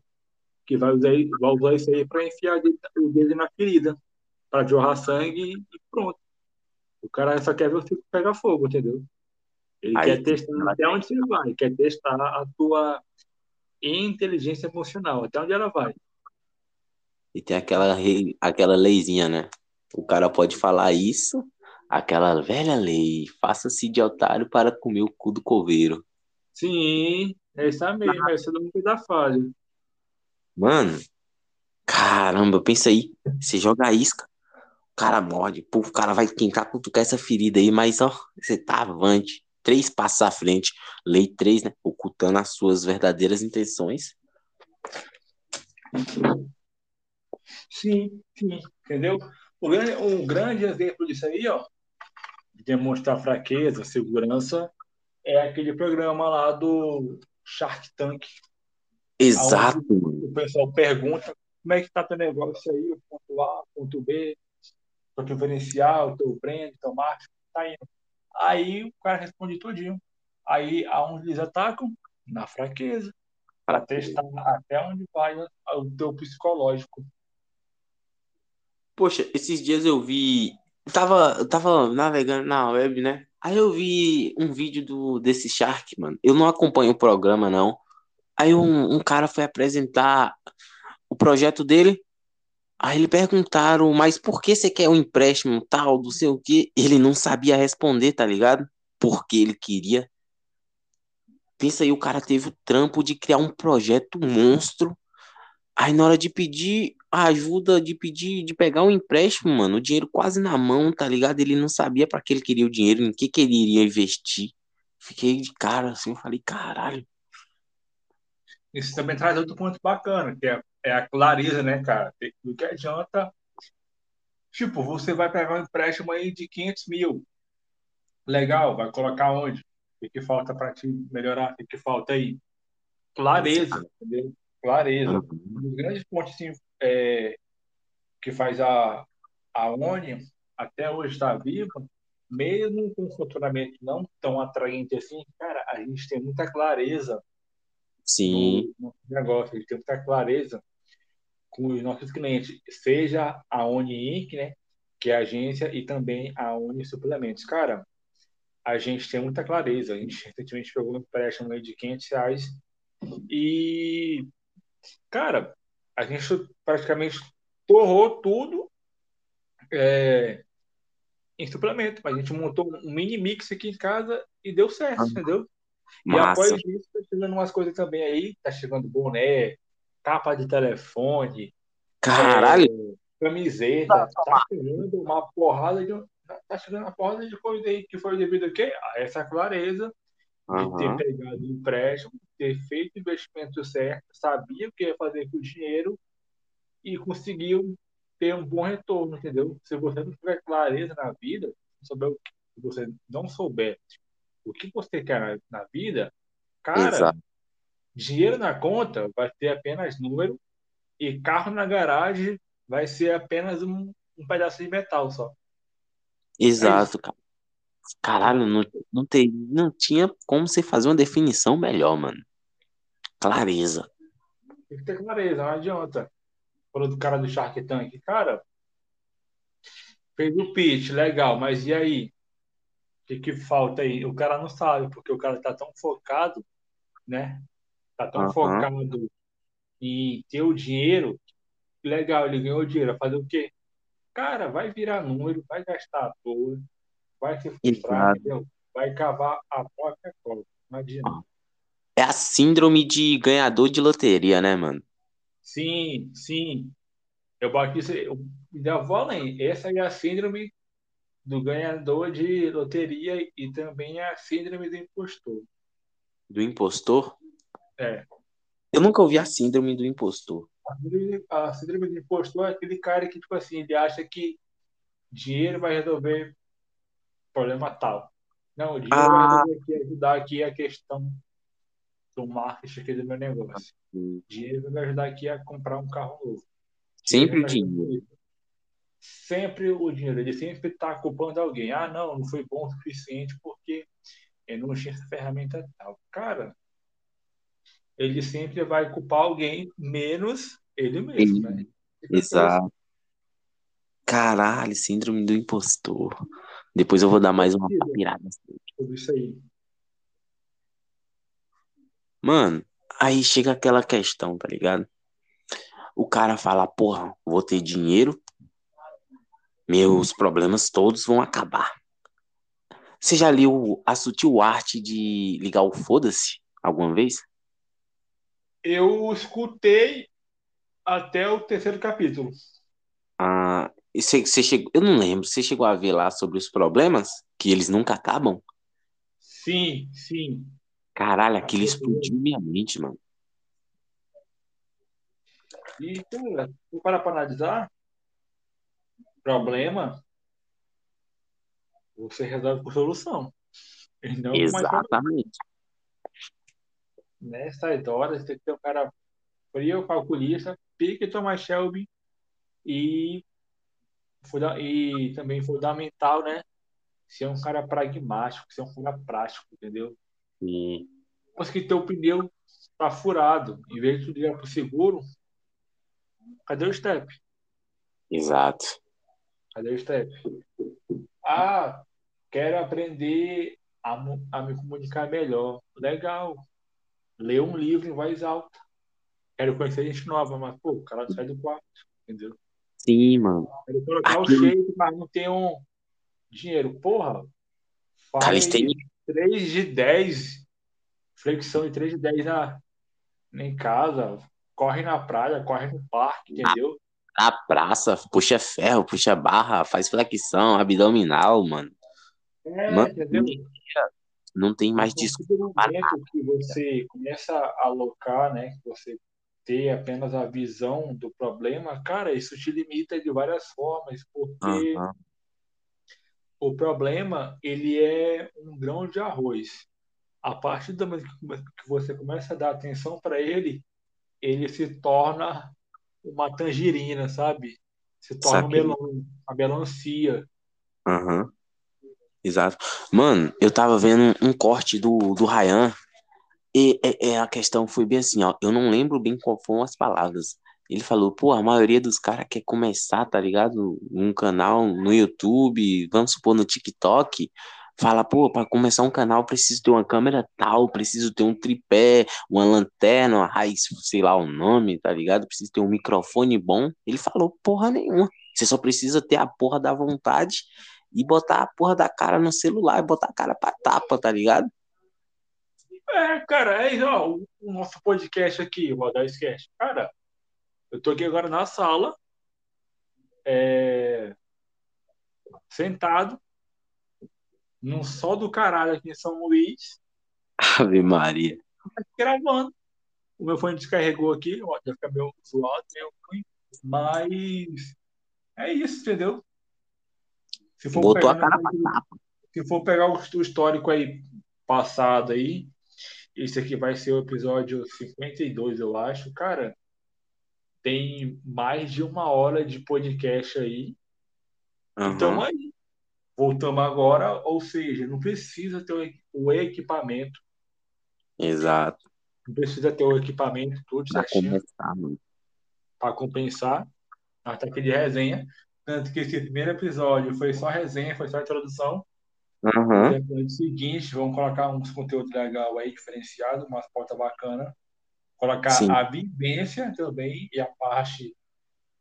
Que vai usar, vai usar isso aí pra enfiar o dedo na ferida, pra jorrar sangue e pronto. O cara só quer ver o circo pegar fogo, entendeu? Ele Aí quer testar até onde você vai, quer testar a tua inteligência emocional, até onde ela vai. E tem aquela, aquela leizinha, né? O cara pode falar isso, aquela velha lei, faça-se de otário para comer o cu do coveiro. Sim, é essa mesmo, essa do mundo da falha. Mano, caramba, pensa aí, você joga a isca, o cara morde, pô, o cara vai tentar cutucar essa ferida aí, mas ó, você tá avante, três passos à frente, lei três, né? Ocultando as suas verdadeiras intenções. Sim, sim, entendeu? O grande, um grande exemplo disso aí, ó, de demonstrar fraqueza, segurança, é aquele programa lá do Shark Tank. Exato. O pessoal pergunta como é que tá teu negócio aí, o ponto A, ponto B, teu diferencial, teu brand, teu marketing, tá indo. Aí o cara responde tudinho. Aí aonde eles atacam? Na fraqueza. Para testar até onde vai o teu psicológico. Poxa, esses dias eu vi. Eu tava, eu tava navegando na web, né? Aí eu vi um vídeo do, desse Shark, mano. Eu não acompanho o programa, não. Aí um, um cara foi apresentar o projeto dele. Aí ele perguntaram, mas por que você quer um empréstimo tal, não sei o quê? Ele não sabia responder, tá ligado? Porque ele queria. Pensa aí, o cara teve o trampo de criar um projeto monstro. Aí na hora de pedir a ajuda, de pedir, de pegar um empréstimo, mano, o dinheiro quase na mão, tá ligado? Ele não sabia pra que ele queria o dinheiro, em que que ele iria investir. Fiquei de cara assim, eu falei, caralho. Isso também traz outro ponto bacana, que é, é a clareza, né, cara? Do que adianta. Tipo, você vai pegar um empréstimo aí de 500 mil. Legal, vai colocar onde? O que, falta para te melhorar? O que falta aí? Clareza, entendeu? Clareza. Uhum. Um dos grandes pontos assim, é, que faz a, a ONI até hoje estar viva, mesmo com um funcionamento não tão atraente assim, cara, a gente tem muita clareza Sim, no nosso negócio, a gente tem muita clareza com os nossos clientes, seja a Oni Inc., né, que é a agência, e também a Oni Suplementos. Cara, a gente tem muita clareza. A gente recentemente pegou um empréstimo de 500 reais E, cara, a gente praticamente torrou tudo é, em suplemento. A gente montou um mini mix aqui em casa e deu certo, Ah, entendeu? E Massa. após isso, tá chegando umas coisas também aí, tá chegando boné, capa de telefone, Caralho, é, camiseta, tá chegando uma porrada de tá chegando uma porrada de coisa aí que foi devido a quê? A essa clareza de ter pegado o empréstimo, ter feito o investimento certo, sabia o que ia fazer com o dinheiro e conseguiu ter um bom retorno, entendeu? Se você não tiver clareza na vida, souber o que se você não souber o que você quer na, na vida, cara, Exato. dinheiro na conta vai ter apenas número e carro na garagem vai ser apenas um, um pedaço de metal só. É. Exato, cara. Caralho, não, não, tem, não tinha como você fazer uma definição melhor, mano. Clareza. Tem que ter clareza, não adianta. Falou do cara do Shark Tank. Cara, fez o pitch, legal, mas e aí? O que, que falta aí? O cara não sabe, porque o cara tá tão focado, né? Tá tão Aham. focado em ter o dinheiro. Legal, ele ganhou dinheiro. Vai fazer o quê? Cara, vai virar número, vai gastar à toa, vai se frustrar, Exato. entendeu? Vai cavar a própria cova. Não adianta. É a síndrome de ganhador de loteria, né, mano? Sim, sim. Eu boto isso, eu ainda vou além. Essa é a síndrome do ganhador de loteria e também a síndrome do impostor. Do impostor. É. Eu nunca ouvi a síndrome do impostor. A síndrome, a síndrome do impostor é aquele cara que, tipo assim, ele acha que dinheiro vai resolver problema tal. Não, o dinheiro vai Ah, resolver aqui, ajudar aqui a questão do marketing aqui do meu negócio. sim. Dinheiro vai me ajudar aqui a comprar um carro novo. Sempre o dinheiro. Sempre o dinheiro, ele sempre está culpando alguém. Ah, não, não foi bom o suficiente porque eu não tinha essa ferramenta tal. Cara, ele sempre vai culpar alguém, menos ele mesmo, né? Ele- assim. Exato. Caralho, síndrome do impostor. Depois eu vou dar mais uma sobre isso aí. Mano, aí chega aquela questão, tá ligado? O cara fala, porra, vou ter dinheiro, meus problemas todos vão acabar. Você já leu a sutil arte de ligar o foda-se alguma vez? Eu escutei até o terceiro capítulo. Ah, você, você chegou, eu não lembro, você chegou a ver lá sobre os problemas, que eles nunca acabam? Sim, sim. Caralho, aquilo explodiu minha mente, mano. E, cara, se parar para analisar, problema você resolve com solução. Exatamente. Nessas horas, tem que ter um cara frio, calculista, pique Thomas Shelby e, e também fundamental, né? Ser um cara pragmático, ser um cara prático, entendeu? E, Mas que teu pneu tá furado, em vez de tu ligar pro seguro, cadê o step? exato. Cadê o step? Ah, quero aprender a, a me comunicar melhor. Legal. Lê um livro em voz alta. Quero conhecer gente nova, mas, pô, o cara sai do quarto, entendeu? Sim, mano. Quero colocar o Aquilo, shape, mas não tenho dinheiro. Porra, faz calistenia, 3 de 10, flexão de 3 de 10 na, em casa, corre na praia, corre no parque, na, entendeu? na praça, puxa ferro, puxa barra, faz flexão, abdominal, mano. É, Mano, entendeu? não tem mais desculpa que você começa a alocar, né, que você ter apenas a visão do problema, cara, isso te limita de várias formas, porque o problema, ele é um grão de arroz. A partir do momento que você começa a dar atenção para ele, ele se torna uma tangerina, sabe? Se torna melão, uma melancia. Exato. Mano, eu tava vendo um, um corte do, do Ryan e é, é, a questão foi bem assim, ó. Eu não lembro bem qual foram as palavras. Ele falou, pô, a maioria dos caras quer começar, tá ligado? Um canal no YouTube, vamos supor no TikTok, Fala, pô, para começar um canal preciso ter uma câmera tal, preciso ter um tripé, uma lanterna, uma raiz, sei lá o nome, tá ligado? Preciso ter um microfone bom. Ele falou, porra nenhuma. Você só precisa ter a porra da vontade e botar a porra da cara no celular e botar a cara pra tapa, tá ligado? É, cara, é ó, o, o nosso podcast aqui, o Audacast. Cara, eu tô aqui agora na sala, é, sentado, num sol do caralho aqui em São Luís. Ave Maria. Gravando. O meu fone descarregou aqui, ó, já fica meio zoado, meio ruim. Mas é isso, entendeu? Se for Botou a cara pra tapa. Se for pegar o histórico aí passado aí, esse aqui vai ser o episódio 52, eu acho. Cara, tem mais de uma hora de podcast aí. Uhum. Então aí, voltamos agora, ou seja, não precisa ter o equipamento. Exato. Não precisa ter o equipamento tudo pra certinho. Para compensar. Nós tá aqui de resenha. Tanto que esse primeiro episódio foi só resenha, foi só introdução. Uhum. No episódio seguinte, vamos colocar uns conteúdos legais aí, diferenciados, umas portas bacanas. Colocar Sim. a vivência também e a parte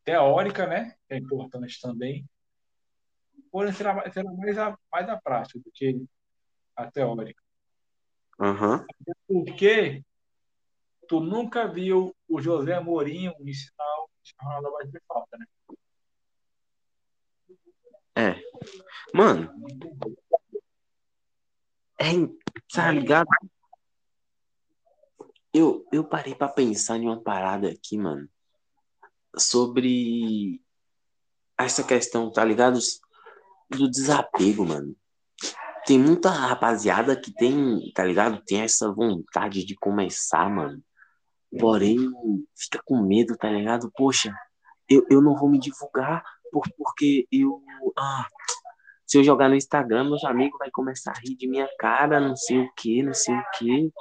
teórica, né? Que é importante também porém será, será mais, a, mais a prática do que a teórica. Uhum. Porque tu nunca viu o José Mourinho ensinar o Ronaldo a bater falta, né? É. Mano. É, tá ligado? Eu, eu parei pra pensar em uma parada aqui, mano. Sobre essa questão, tá ligado? do desapego, mano. Tem muita rapaziada que tem, tá ligado? Tem essa vontade de começar, mano. Porém, fica com medo, tá ligado? Poxa, eu, eu não vou me divulgar por, porque eu. Ah, se eu jogar no Instagram, meus amigos vão começar a rir de minha cara, não sei o que, não sei o que.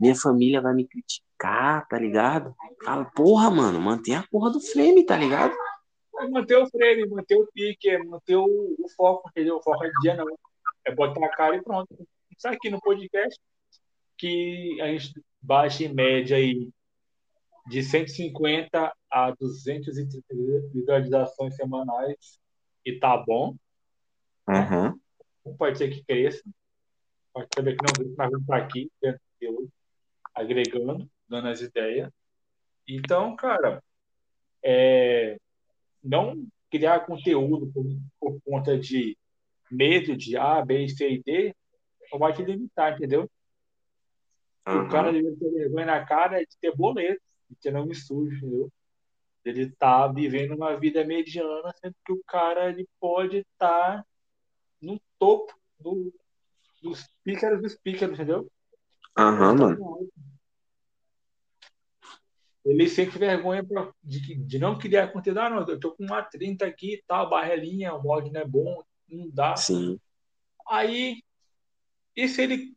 Minha família vai me criticar, tá ligado? Fala, porra, mano, mantém a porra do frame, tá ligado? Manter o frame, manter o pique, manter o, o foco, entendeu? O foco é dia não. É botar a cara e pronto. Isso aqui no podcast, que a gente baixa em média aí de 150 a 230 visualizações semanais e tá bom. Uhum. Pode ser que cresça. Pode ser que não, mas estar aqui, agregando, dando as ideias. Então, cara, é, não criar conteúdo por, por conta de medo de A, B, C e D, não vai te limitar, entendeu? Uhum. O cara deve ter vergonha na cara de ter boleto, de ter nome sujo, entendeu? Ele tá vivendo uma vida mediana, sendo que o cara ele pode estar tá no topo do, dos pícaros dos pícaros, entendeu? Aham, uhum, mano ele sente vergonha de, de não criar conteúdo. Ah, não, eu tô com uma 30 aqui, tá, barrelinha, o mod não é bom, não dá. Sim. Aí, e se ele,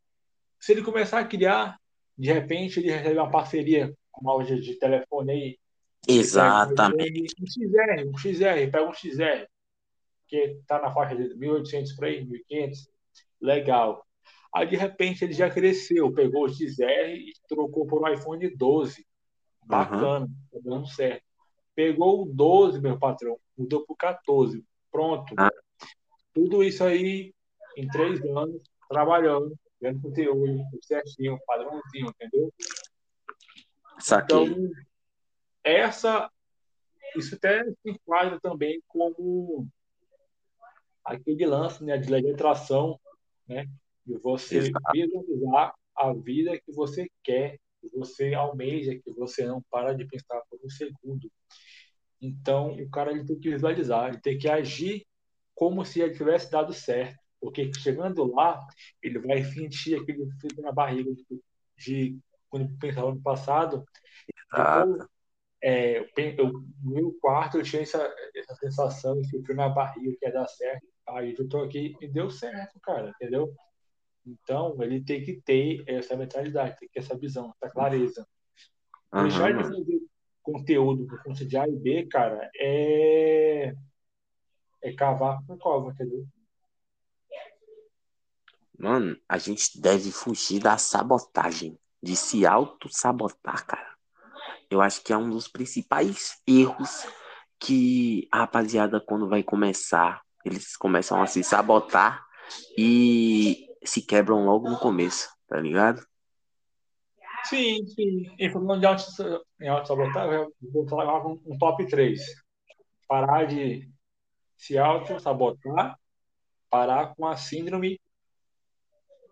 se ele começar a criar, de repente ele recebe uma parceria com uma loja de telefone aí. Exatamente. Um XR, um XR, pega um XR, que tá na faixa de 1.800 para aí, 1.500, legal. Aí, de repente, ele já cresceu, pegou o XR e trocou por um iPhone 12 Bacana, uhum. tá dando certo. Pegou o 12, meu patrão, mudou pro 14. Pronto. Ah. Tudo isso aí em três anos, trabalhando, vendo conteúdo, certinho, padrãozinho, entendeu? Saquei. Então, essa, isso até se enquadra também como aquele lance né, de legislação, né? De você Exato. visualizar a vida que você quer que você almeja, que você não para de pensar por um segundo. Então, o cara ele tem que visualizar, ele tem que agir como se ele tivesse dado certo. Porque chegando lá, ele vai sentir aquele frio na barriga de, de quando pensava no passado. Depois, é, eu, no meu quarto eu tinha essa, essa sensação, esse frio na barriga que ia dar certo. Aí eu tô aqui e deu certo, cara, entendeu? Então, ele tem que ter essa mentalidade, tem que ter essa visão, essa clareza. Uhum. Deixar de fazer conteúdo por conta de A e B, cara, é, é cavar com cova, entendeu? Mano, a gente deve fugir da sabotagem, de se auto-sabotar, cara. Eu acho que é um dos principais erros que a rapaziada, quando vai começar, eles começam a se sabotar e se quebram logo no começo, tá ligado? Sim, sim. E falando de auto- em auto-sabotagem, vou falar um, um top 3. Parar de se auto-sabotar, parar com a síndrome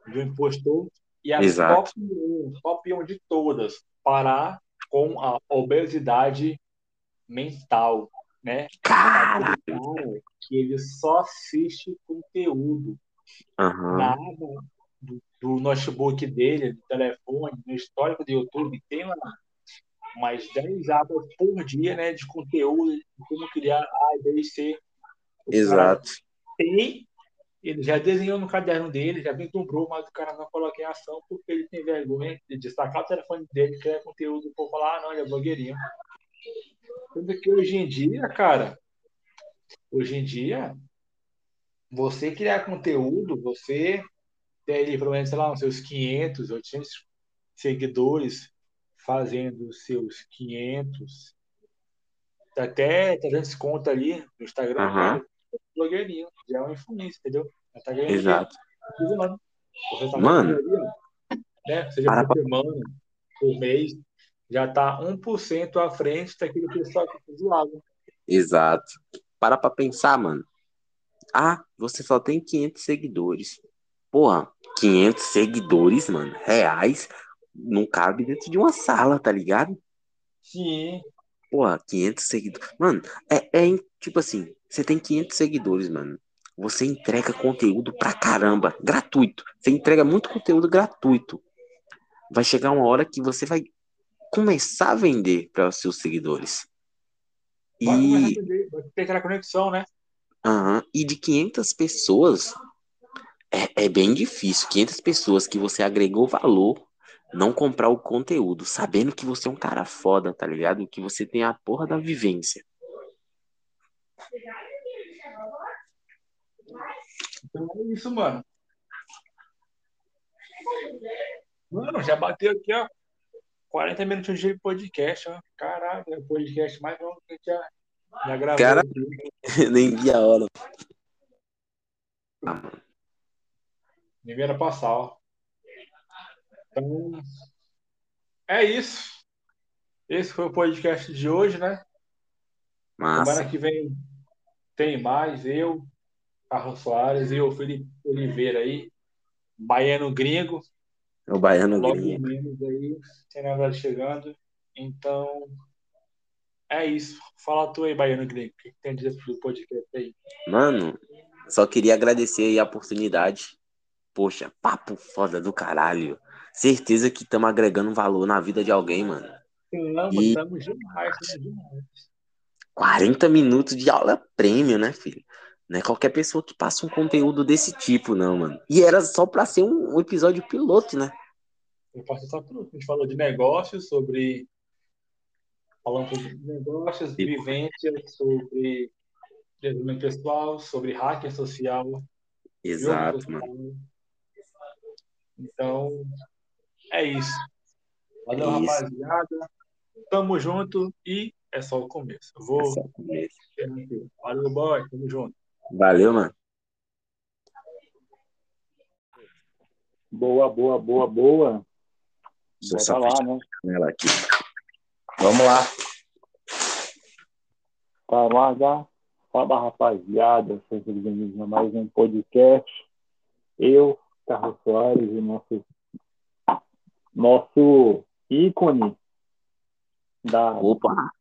do impostor e a Exato. top 1, top 1 de todas, parar com a obesidade mental, né? Cara que ele só assiste conteúdo na aba do, do notebook dele, do telefone, no histórico do YouTube, tem lá mais 10 abas por dia, né, de conteúdo, de como criar A, B e C. Exato. tem, ele já desenhou no caderno dele, já vislumbrou, mas o cara não coloca em ação porque ele tem vergonha de destacar o telefone dele, criar conteúdo, o povo falar, ah, não, ele é blogueirinho. Sendo que hoje em dia, cara, hoje em dia, você criar conteúdo, você ter ali, pelo menos, sei lá, uns seus 500, 800 seguidores fazendo seus 500, até 300 contas ali no Instagram, Aham. cara, é blogueirinho, já é um influencer, entendeu? Já tá ganhando Exato. dinheiro. Tá Mano. ó, né? Seja Para por semana, por mês, já tá 1% à frente daquele pessoal que fez zoado. Exato. Para pra pensar, mano. Ah, você só tem 500 seguidores. Porra, 500 seguidores, mano, reais, não cabe dentro de uma sala, tá ligado? Sim, Porra, 500 seguidores. Mano, é, é tipo assim, você tem 500 seguidores, mano. Você entrega conteúdo pra caramba, gratuito. Você entrega muito conteúdo gratuito. Vai chegar uma hora que você vai começar a vender para os seus seguidores. vai E, ter aquela conexão, né? aham, e de 500 pessoas, é, é bem difícil. 500 pessoas que você agregou valor, não comprar o conteúdo, sabendo que você é um cara foda, tá ligado? Que você tem a porra da vivência. Então é isso, mano. Mano, já bateu aqui, ó. 40 minutos de podcast, ó. Caralho, é o podcast mais longo que a gente já, já gravou. Cara-. Nem vi a hora. Ah. Nem era passar, ó. Então, é isso. Esse foi o podcast de hoje, né? Massa. Semana que vem tem mais. Eu, Carlos Soares e o Felipe Oliveira aí. Baiano gringo. É o baiano Logo gringo. menos aí, tem nada chegando. Então, é isso. Fala tu aí, Baiano Gringo. O que tem a dizer pro podcast aí? Mano, só queria agradecer aí a oportunidade. Poxa, papo foda do caralho. Certeza que estamos agregando valor na vida de alguém, mano. Tamo, E- tamo demais, tamo demais. 40 minutos de aula prêmio, né, filho? Não é qualquer pessoa que passa um conteúdo desse tipo, não, mano. E era só pra ser um, um episódio piloto, né? Eu posso só tudo. A gente falou de negócios, sobre. Falando sobre negócios, vivências, sobre desenvolvimento pessoal, sobre hacker social. Exato, mano. social. Então, é isso. Valeu, É isso. rapaziada. Tamo junto e é só o começo. Eu Vou. É só começo. Valeu, boy. Tamo junto. Valeu, mano. Boa, boa, boa, boa. Só lá, né? aqui. Vamos lá. Já. Fala, rapaziada. Sejam bem-vindos a mais um podcast. Eu, Carlos Soares e nosso, nosso ícone da Opa,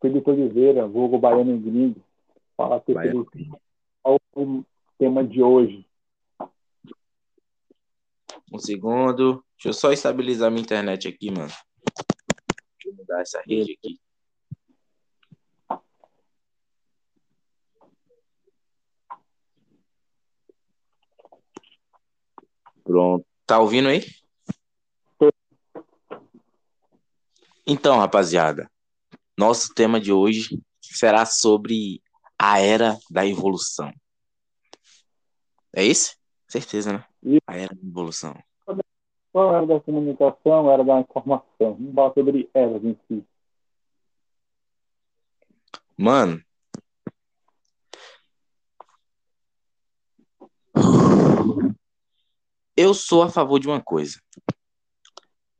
Felipe Oliveira, vulgo Baiano Gringo. Fala aqui, Baiano Felipe. Qual o tema de hoje? um segundo. Deixa eu só estabilizar minha internet aqui, mano. Deixa eu mudar essa rede aqui. Pronto. Tá ouvindo aí? Então, rapaziada, nosso tema de hoje será sobre a era da evolução. É isso? Certeza, né? Isso. A era da evolução. Qual era da comunicação, era da informação? Vamos falar sobre elas em si. Mano. Eu sou a favor de uma coisa.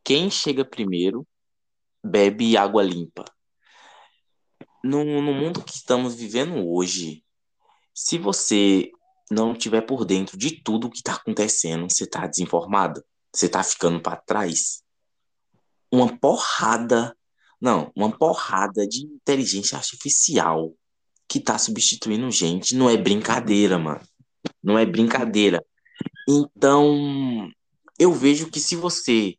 Quem chega primeiro bebe água limpa. No, no mundo que estamos vivendo hoje, se você não tiver por dentro de tudo o que está acontecendo, você está desinformado, você está ficando para trás. Uma porrada, não, uma porrada de inteligência artificial que está substituindo gente, não é brincadeira, mano. Não é brincadeira. Então, eu vejo que se você,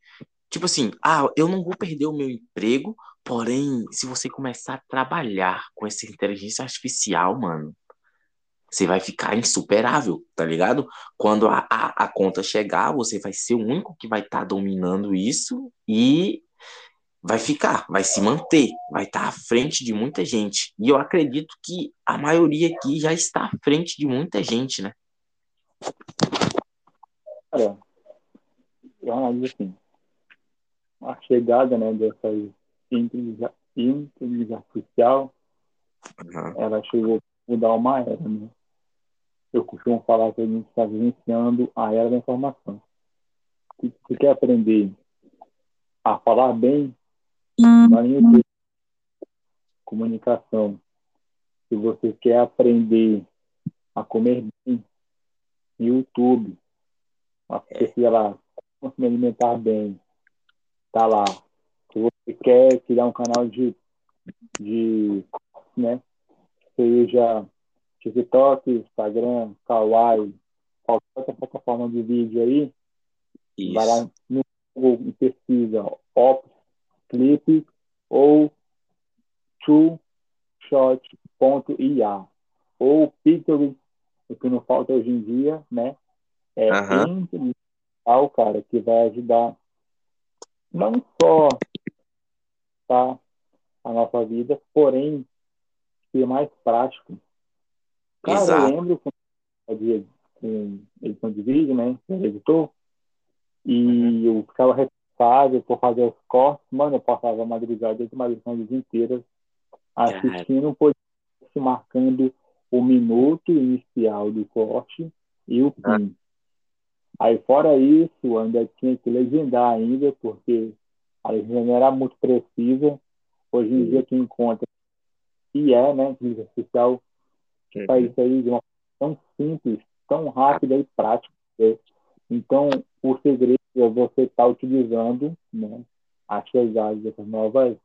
tipo assim, ah, eu não vou perder o meu emprego, porém, se você começar a trabalhar com essa inteligência artificial, mano, você vai ficar insuperável, tá ligado? Quando a, a, a conta chegar, você vai ser o único que vai estar tá dominando isso e vai ficar, vai se manter, vai estar tá à frente de muita gente. E eu acredito que a maioria aqui já está à frente de muita gente, né? Cara, eu analiso assim, a chegada né, dessa inteligência, artificial, Uhum. ela chegou a mudar uma era, né? Eu costumo falar que a gente está vivenciando a era da informação. Se você quer aprender a falar bem, vai no YouTube. Comunicação. Se você quer aprender a comer bem, YouTube. Pesquisa lá, como se alimentar bem. Tá lá. Você quer criar um canal de, de né, seja TikTok, Instagram, Kawaii, qualquer plataforma de vídeo aí, Isso. vai lá no Google e pesquisa Ops, Clip ou TwoShot.ia ou Pictory, o que não falta hoje em dia, né? É Aham. intelectual, cara, que vai ajudar não só a nossa vida, porém ser mais prático. Cara, Exato. eu lembro quando eu com edição de vídeo, né? Era editor, e eu ficava responsável por fazer os cortes. Mano, eu passava a madrugada de dia inteira assistindo um podcast marcando o minuto inicial do corte e o fim. Aí, fora isso, ainda tinha que legendar ainda, porque a legenda não era muito precisa. Hoje em dia, quem encontra e é, né, inteligência artificial, que faz isso aí de uma forma tão simples, tão rápida e prática. né? Então, o segredo é você estar utilizando né, a chegada dessas novas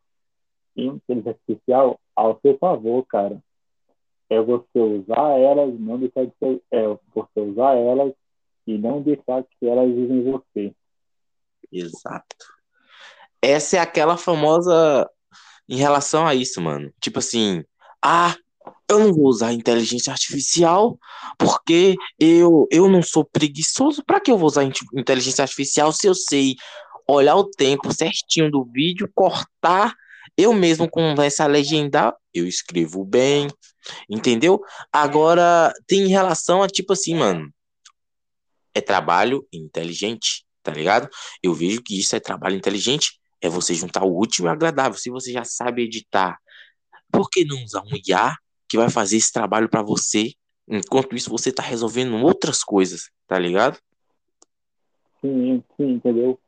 inteligência artificial ao seu favor, cara. É você usar elas, não deixar de ser, é você usar elas e não deixar que elas usem você. Exato. Essa é aquela famosa em relação a isso, mano. Tipo assim, ah, eu não vou usar inteligência artificial porque eu, eu não sou preguiçoso. Pra que eu vou usar in- inteligência artificial se eu sei olhar o tempo certinho do vídeo, cortar, eu mesmo começo a legendar, eu escrevo bem, entendeu? Agora, tem em relação a tipo assim, mano, é trabalho inteligente, tá ligado? Eu vejo que isso é trabalho inteligente, é você juntar o útil e o agradável. Se você já sabe editar, por que não usar um IA que vai fazer esse trabalho pra você? Enquanto isso, você tá resolvendo outras coisas, tá ligado? Sim, sim, entendeu?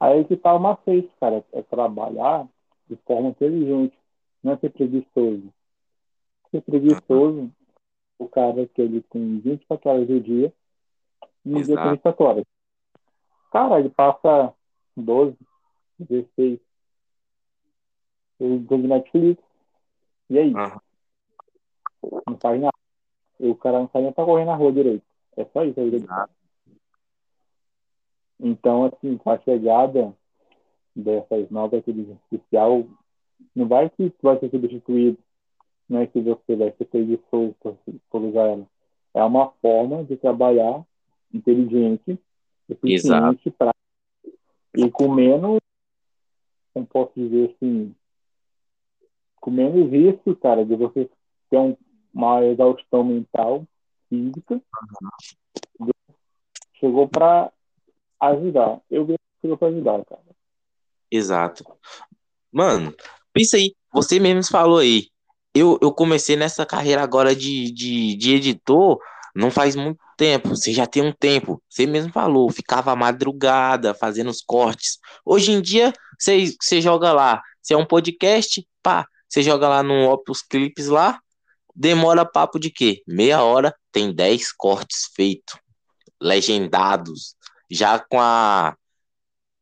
Aí que tá o macete, cara, é trabalhar de forma inteligente, não é ser preguiçoso. Ser preguiçoso, o cara que ele tem 24 horas do dia, e um dia tem Exato. 24 horas. Cara, ele passa 12, 16. Ele tem de Netflix. E aí? Aham. Não faz nada. E o cara não sai nem pra correr na rua direito. É só isso a vida do cara. Então, assim, com a chegada dessas novas inteligência artificial, não vai que vai ser substituído, não é que você vai ser preguiçoso por, por usar ela. É uma forma de trabalhar inteligente, eficiente, pra, e com menos, como posso dizer assim, com menos risco, cara, de você ter um, uma exaustão mental, física, de chegou para ajudar. Eu chegou para ajudar, cara. Exato. Mano, pensa aí, você mesmo falou aí. Eu, eu comecei nessa carreira agora de, de, de editor não faz muito tempo. Você já tem um tempo. Você mesmo falou, ficava madrugada fazendo os cortes. Hoje em dia, você, você joga lá. Se é um podcast, pá, você joga lá no Opus Clips lá. Demora papo de quê? Meia hora, tem 10 cortes feitos, legendados, já com a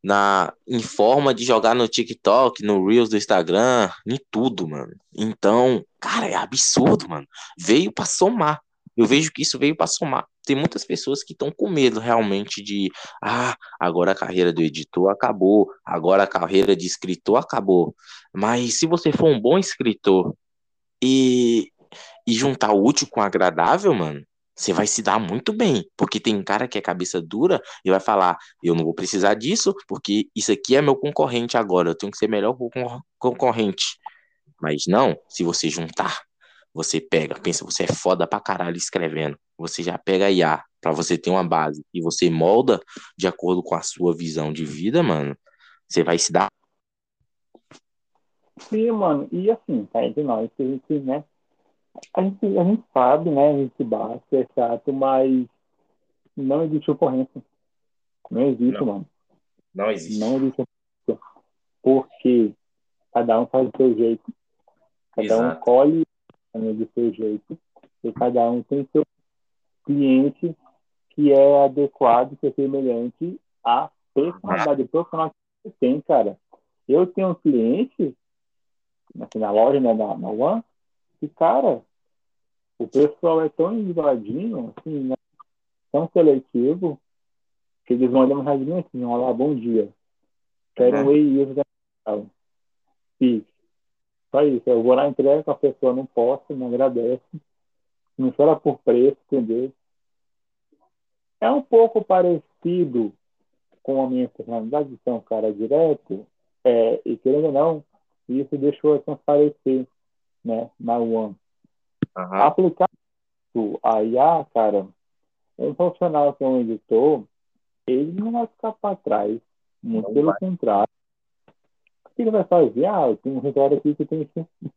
na em forma de jogar no TikTok, no Reels do Instagram, em tudo, mano. Então, cara, é absurdo, mano. Veio para somar. Eu vejo que isso veio para somar. Tem muitas pessoas que estão com medo realmente de, ah, agora a carreira do editor acabou, agora a carreira de escritor acabou. Mas se você for um bom escritor e, e juntar o útil com o agradável, mano, você vai se dar muito bem, porque tem cara que é cabeça dura e vai falar: eu não vou precisar disso, porque isso aqui é meu concorrente agora, eu tenho que ser melhor o concorrente. Mas não, se você juntar, você pega, pensa, você é foda pra caralho escrevendo, você já pega IA para você ter uma base e você molda de acordo com a sua visão de vida, mano, você vai se dar. Sim, mano, e assim, tá entre nós, que a gente, né, a gente, a gente sabe, né? A gente bate, é chato, mas não existe ocorrência. Não existe, Não. mano. Não existe. Não existe ocorrência. Porque cada um faz do seu jeito. Cada um Exato. Colhe do seu jeito. E cada um tem seu cliente que é adequado, que é semelhante à personalidade profissional que você tem, cara. Eu tenho um cliente assim, na loja, né, na, na One, que, cara, o pessoal é tão enjoadinho, assim, né, tão seletivo, que eles mandam mensagem assim, olá, bom dia. Quero um Uhum. whey isso da Fiz. Só isso. Eu vou lá, entrego, a pessoa não posta, não agradece. Não chora por preço, entendeu? É um pouco parecido com a minha personalidade de ser um cara direto, é, e querendo ou não, isso deixou eu transparecer, né, na One. Aham. Aplicar isso a IA, cara, um profissional que é um editor, ele não vai ficar para trás. Muito Não pelo vai. contrário. Que ele vai fazer? Ah, eu tenho um relatório aqui que tem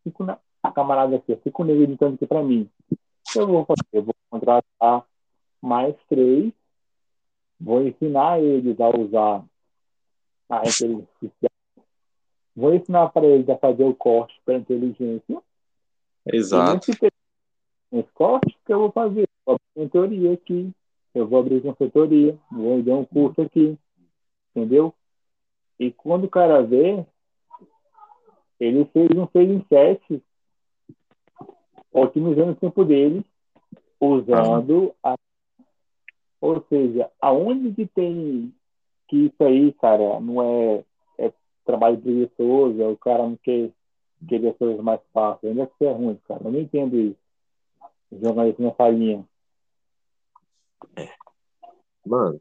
cinco, na- camaradas aqui, cinco negros editando aqui para mim. Eu vou fazer? Eu vou contratar mais três, vou ensinar eles a usar a inteligência artificial, vou ensinar para eles a fazer o corte para inteligência, Exato. e nesse corte, que eu vou fazer? Eu vou abrir mentoria aqui, eu vou abrir consultoria, vou dar um curso aqui, entendeu? E quando o cara vê, ele fez um 6 em 7, otimizando o tempo dele, usando a. Ou seja, aonde que tem que isso aí, cara, não é, é trabalho preguiçoso, é o cara não quer querer as coisas mais fáceis. Onde é que isso é ruim, cara? Eu não entendo isso. Jogar isso na falinha. Mano,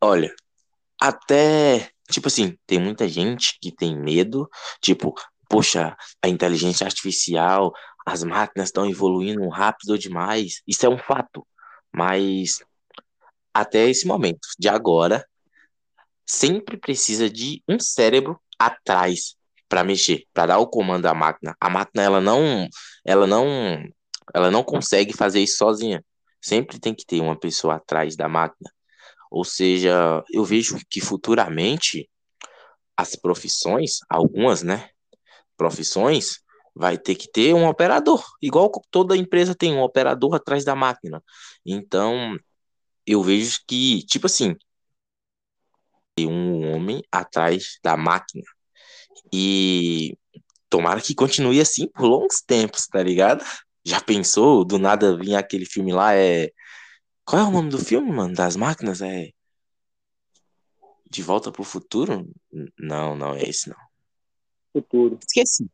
olha, até, tipo assim, tem muita gente que tem medo, tipo, poxa, a inteligência artificial, as máquinas estão evoluindo rápido demais. Isso é um fato. Mas até esse momento, de agora, sempre precisa de um cérebro atrás para mexer, para dar o comando à máquina. A máquina ela não, ela não, ela não consegue fazer isso sozinha. Sempre tem que ter uma pessoa atrás da máquina. Ou seja, eu vejo que futuramente as profissões, algumas, né, profissões, vai ter que ter um operador, igual toda empresa tem um operador atrás da máquina. Então, eu vejo que, tipo assim, tem um homem atrás da máquina. E tomara que continue assim por longos tempos, tá ligado? Já pensou? Do nada vir aquele filme lá, é. Qual é o nome do filme, mano? Das máquinas? É. De Volta pro Futuro? Não, não é esse, não. Futuro. Esqueci.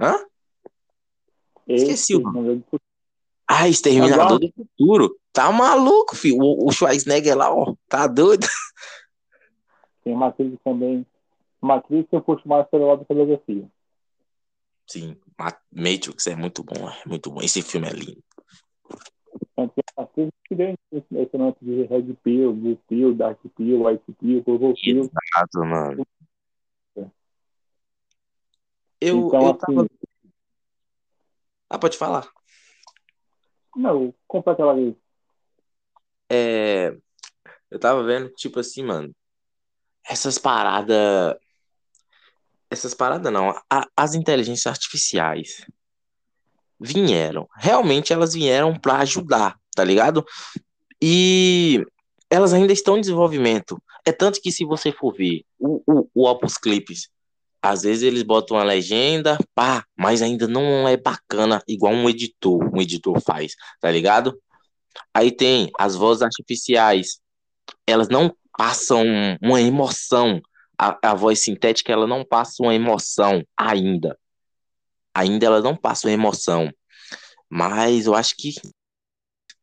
Hã? Esqueci o nome. Ah, Exterminador Agora- do Futuro. Tá maluco, filho. O, o Schwarzenegger lá, ó. Tá doido. Tem Matrix também. Matrix eu puxo mais pelo lado da filosofia. Sim, Ma- Matrix é muito bom, é muito bom. Esse filme é lindo. Por que deu esse nome de Red Pill, Blue Pill, Dark Pill, White Pill, Purple Pill. Exato, mano. Eu, Então, eu assim, tava... Ah, pode falar. não, completa lá aí. É, eu tava vendo, tipo assim, mano, essas paradas. Essas paradas não, a- as inteligências artificiais vieram. Realmente elas vieram pra ajudar, tá ligado? E elas ainda estão em desenvolvimento. É tanto que se você for ver o, o, o Opus Clips, às vezes eles botam uma legenda, pá, mas ainda não é bacana, igual um editor, um editor faz, tá ligado? Aí tem as vozes artificiais, elas não passam uma emoção. A, a voz sintética, ela não passa uma emoção ainda. Ainda ela não passa uma emoção. Mas eu acho que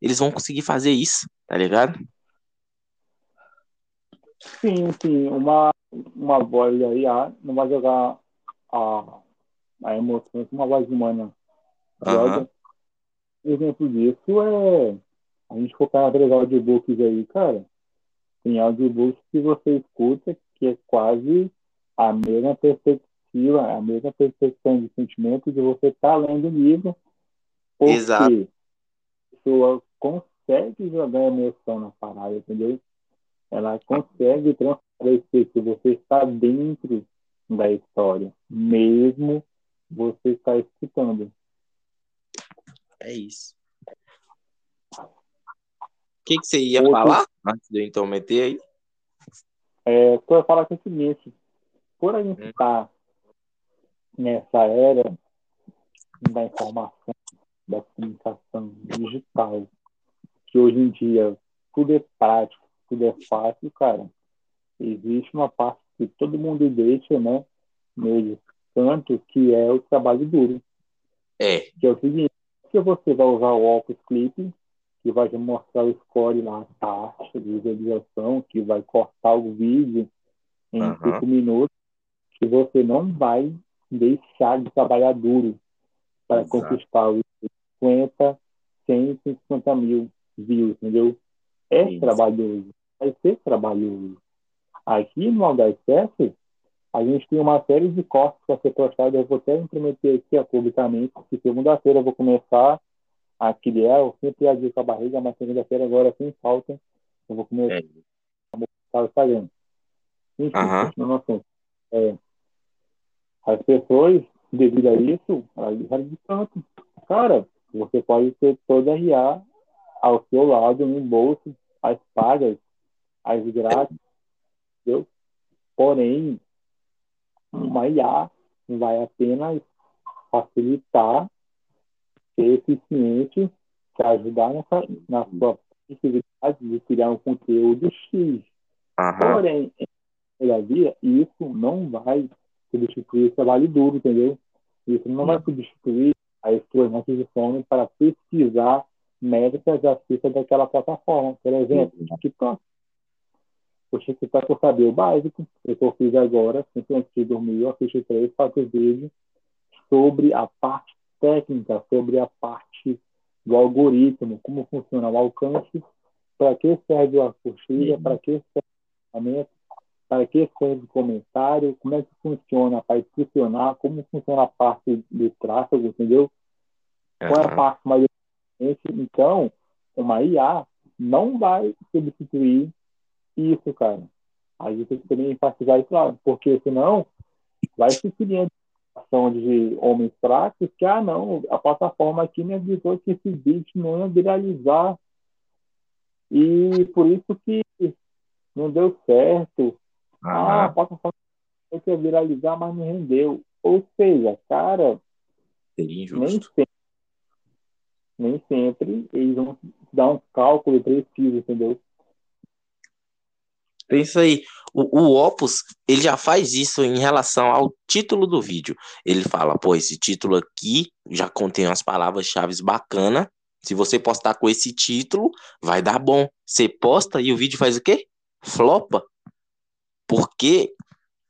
eles vão conseguir fazer isso, tá ligado? Sim, sim, uma, uma voz da IA não vai jogar a, a emoção com uma voz humana. Joga. Exemplo disso é a gente focar naqueles audiobooks aí, cara. Tem audiobooks que você escuta que é quase a mesma perspectiva, a mesma percepção de sentimento de você estar lendo o livro. Porque Exato. a pessoa consegue jogar emoção na parada, entendeu? Ela consegue transparecer que você está dentro da história, mesmo você está escutando. É isso. O que, que você ia Outro- falar antes de eu então meter aí? É, o que eu ia falar que é o seguinte, por a gente Hum. estar nessa era da informação, da comunicação digital, que hoje em dia tudo é prático, tudo é fácil, cara, existe uma parte que todo mundo deixa, né, meio tanto que é o trabalho duro. É, que é o seguinte, que você vai usar o Opus Clip, que vai te mostrar o score lá, a taxa de visualização, que vai cortar o vídeo em Aham. cinco minutos, que você não vai deixar de trabalhar duro para Exato. conquistar os 50, 100, 150 mil views, entendeu? É Isso. trabalhoso, vai ser trabalhoso. Aqui no HSS, a gente tem uma série de cortes para ser postado. Eu vou até implementar aqui ó, publicamente, que segunda-feira eu vou começar a criar. Eu sempre adio com a barriga, mas segunda-feira agora, sem falta, eu vou começar É. a mostrar o Instagram. Enfim, Aham. continuando o assunto. É, as pessoas, devido a isso, elas de canto. Cara, você pode ter toda a RA ao seu lado, no bolso, as pagas, as grátis, entendeu? Porém, uma IA vai apenas facilitar, ser eficiente, te ajudar nessa, na sua possibilidade de criar um conteúdo X. Porém, todavia, isso não vai substituir o trabalho duro, entendeu? Isso não vai substituir as suas noites de sono para pesquisar métricas acerca daquela plataforma. Por exemplo, TikTok. O TikTok eu sabia o básico, o eu fiz agora, sempre antes de dormir, eu assisti três, quatro vídeos sobre a parte técnica, sobre a parte do algoritmo, como funciona o alcance, para que serve a curtida, para que serve o para que serve o comentário, como é que funciona para inscricionar, como funciona a parte do tráfego, entendeu? Qual é a parte mais eficiente? Então, uma IA não vai substituir isso, cara. A gente tem que também enfatizar isso lá, porque senão vai se criando ação de homens fracos que, ah, não, a plataforma aqui me avisou que esse vídeo não ia viralizar e por isso que não deu certo. Ah, a Aham. plataforma tem que viralizar, mas não rendeu. Ou seja, cara, Seria nem injusto. sempre, nem sempre eles vão dar um cálculo preciso, entendeu? Pensa aí, o, o Opus, ele já faz isso em relação ao título do vídeo. Ele fala, pô, esse título aqui já contém umas palavras-chave bacanas. Se você postar com esse título, vai dar bom. Você posta e o vídeo faz o quê? Flopa. Porque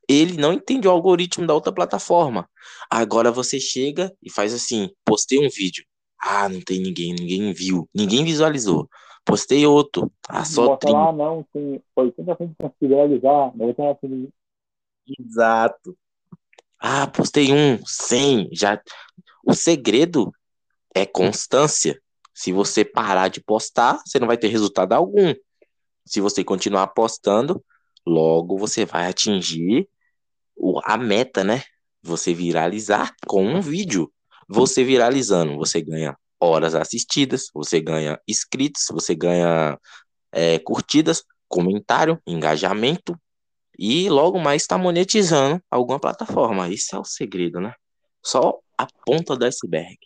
ele não entende o algoritmo da outra plataforma. Agora você chega e faz assim, postei um vídeo. Ah, não tem ninguém, ninguém viu, ninguém visualizou. postei outro. Ah, só Bota 30. lá, não, tem 80% de viralizar, 90% de Exato. Ah, postei um, 100. Já... O segredo é constância. Se você parar de postar, você não vai ter resultado algum. Se você continuar postando, logo você vai atingir a meta, né? Você viralizar com um vídeo. Você viralizando, você ganha horas assistidas, você ganha inscritos, você ganha é, curtidas, comentário, engajamento e logo mais está monetizando alguma plataforma. Esse é o segredo, né? Só a ponta do iceberg.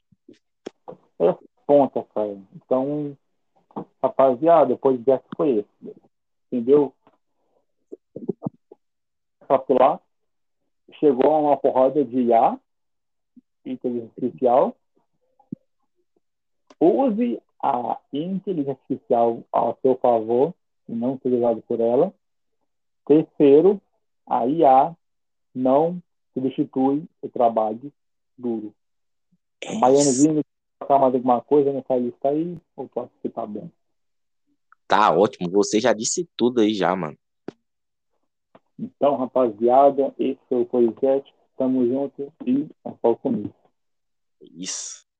ponta, cara. Então, rapaziada, o podcast foi esse. Entendeu? Capturar. Chegou a uma porrada de IA, inteligência artificial. Use a inteligência artificial ao seu favor e não ser usado por ela. Terceiro, a IA não substitui o trabalho duro. É Baianozinho, colocar mais alguma coisa nessa lista aí? Ou posso tá bom? Tá ótimo, você já disse tudo aí já, mano. Então, rapaziada, esse foi o podcast. Tamo junto e é só comigo. Isso.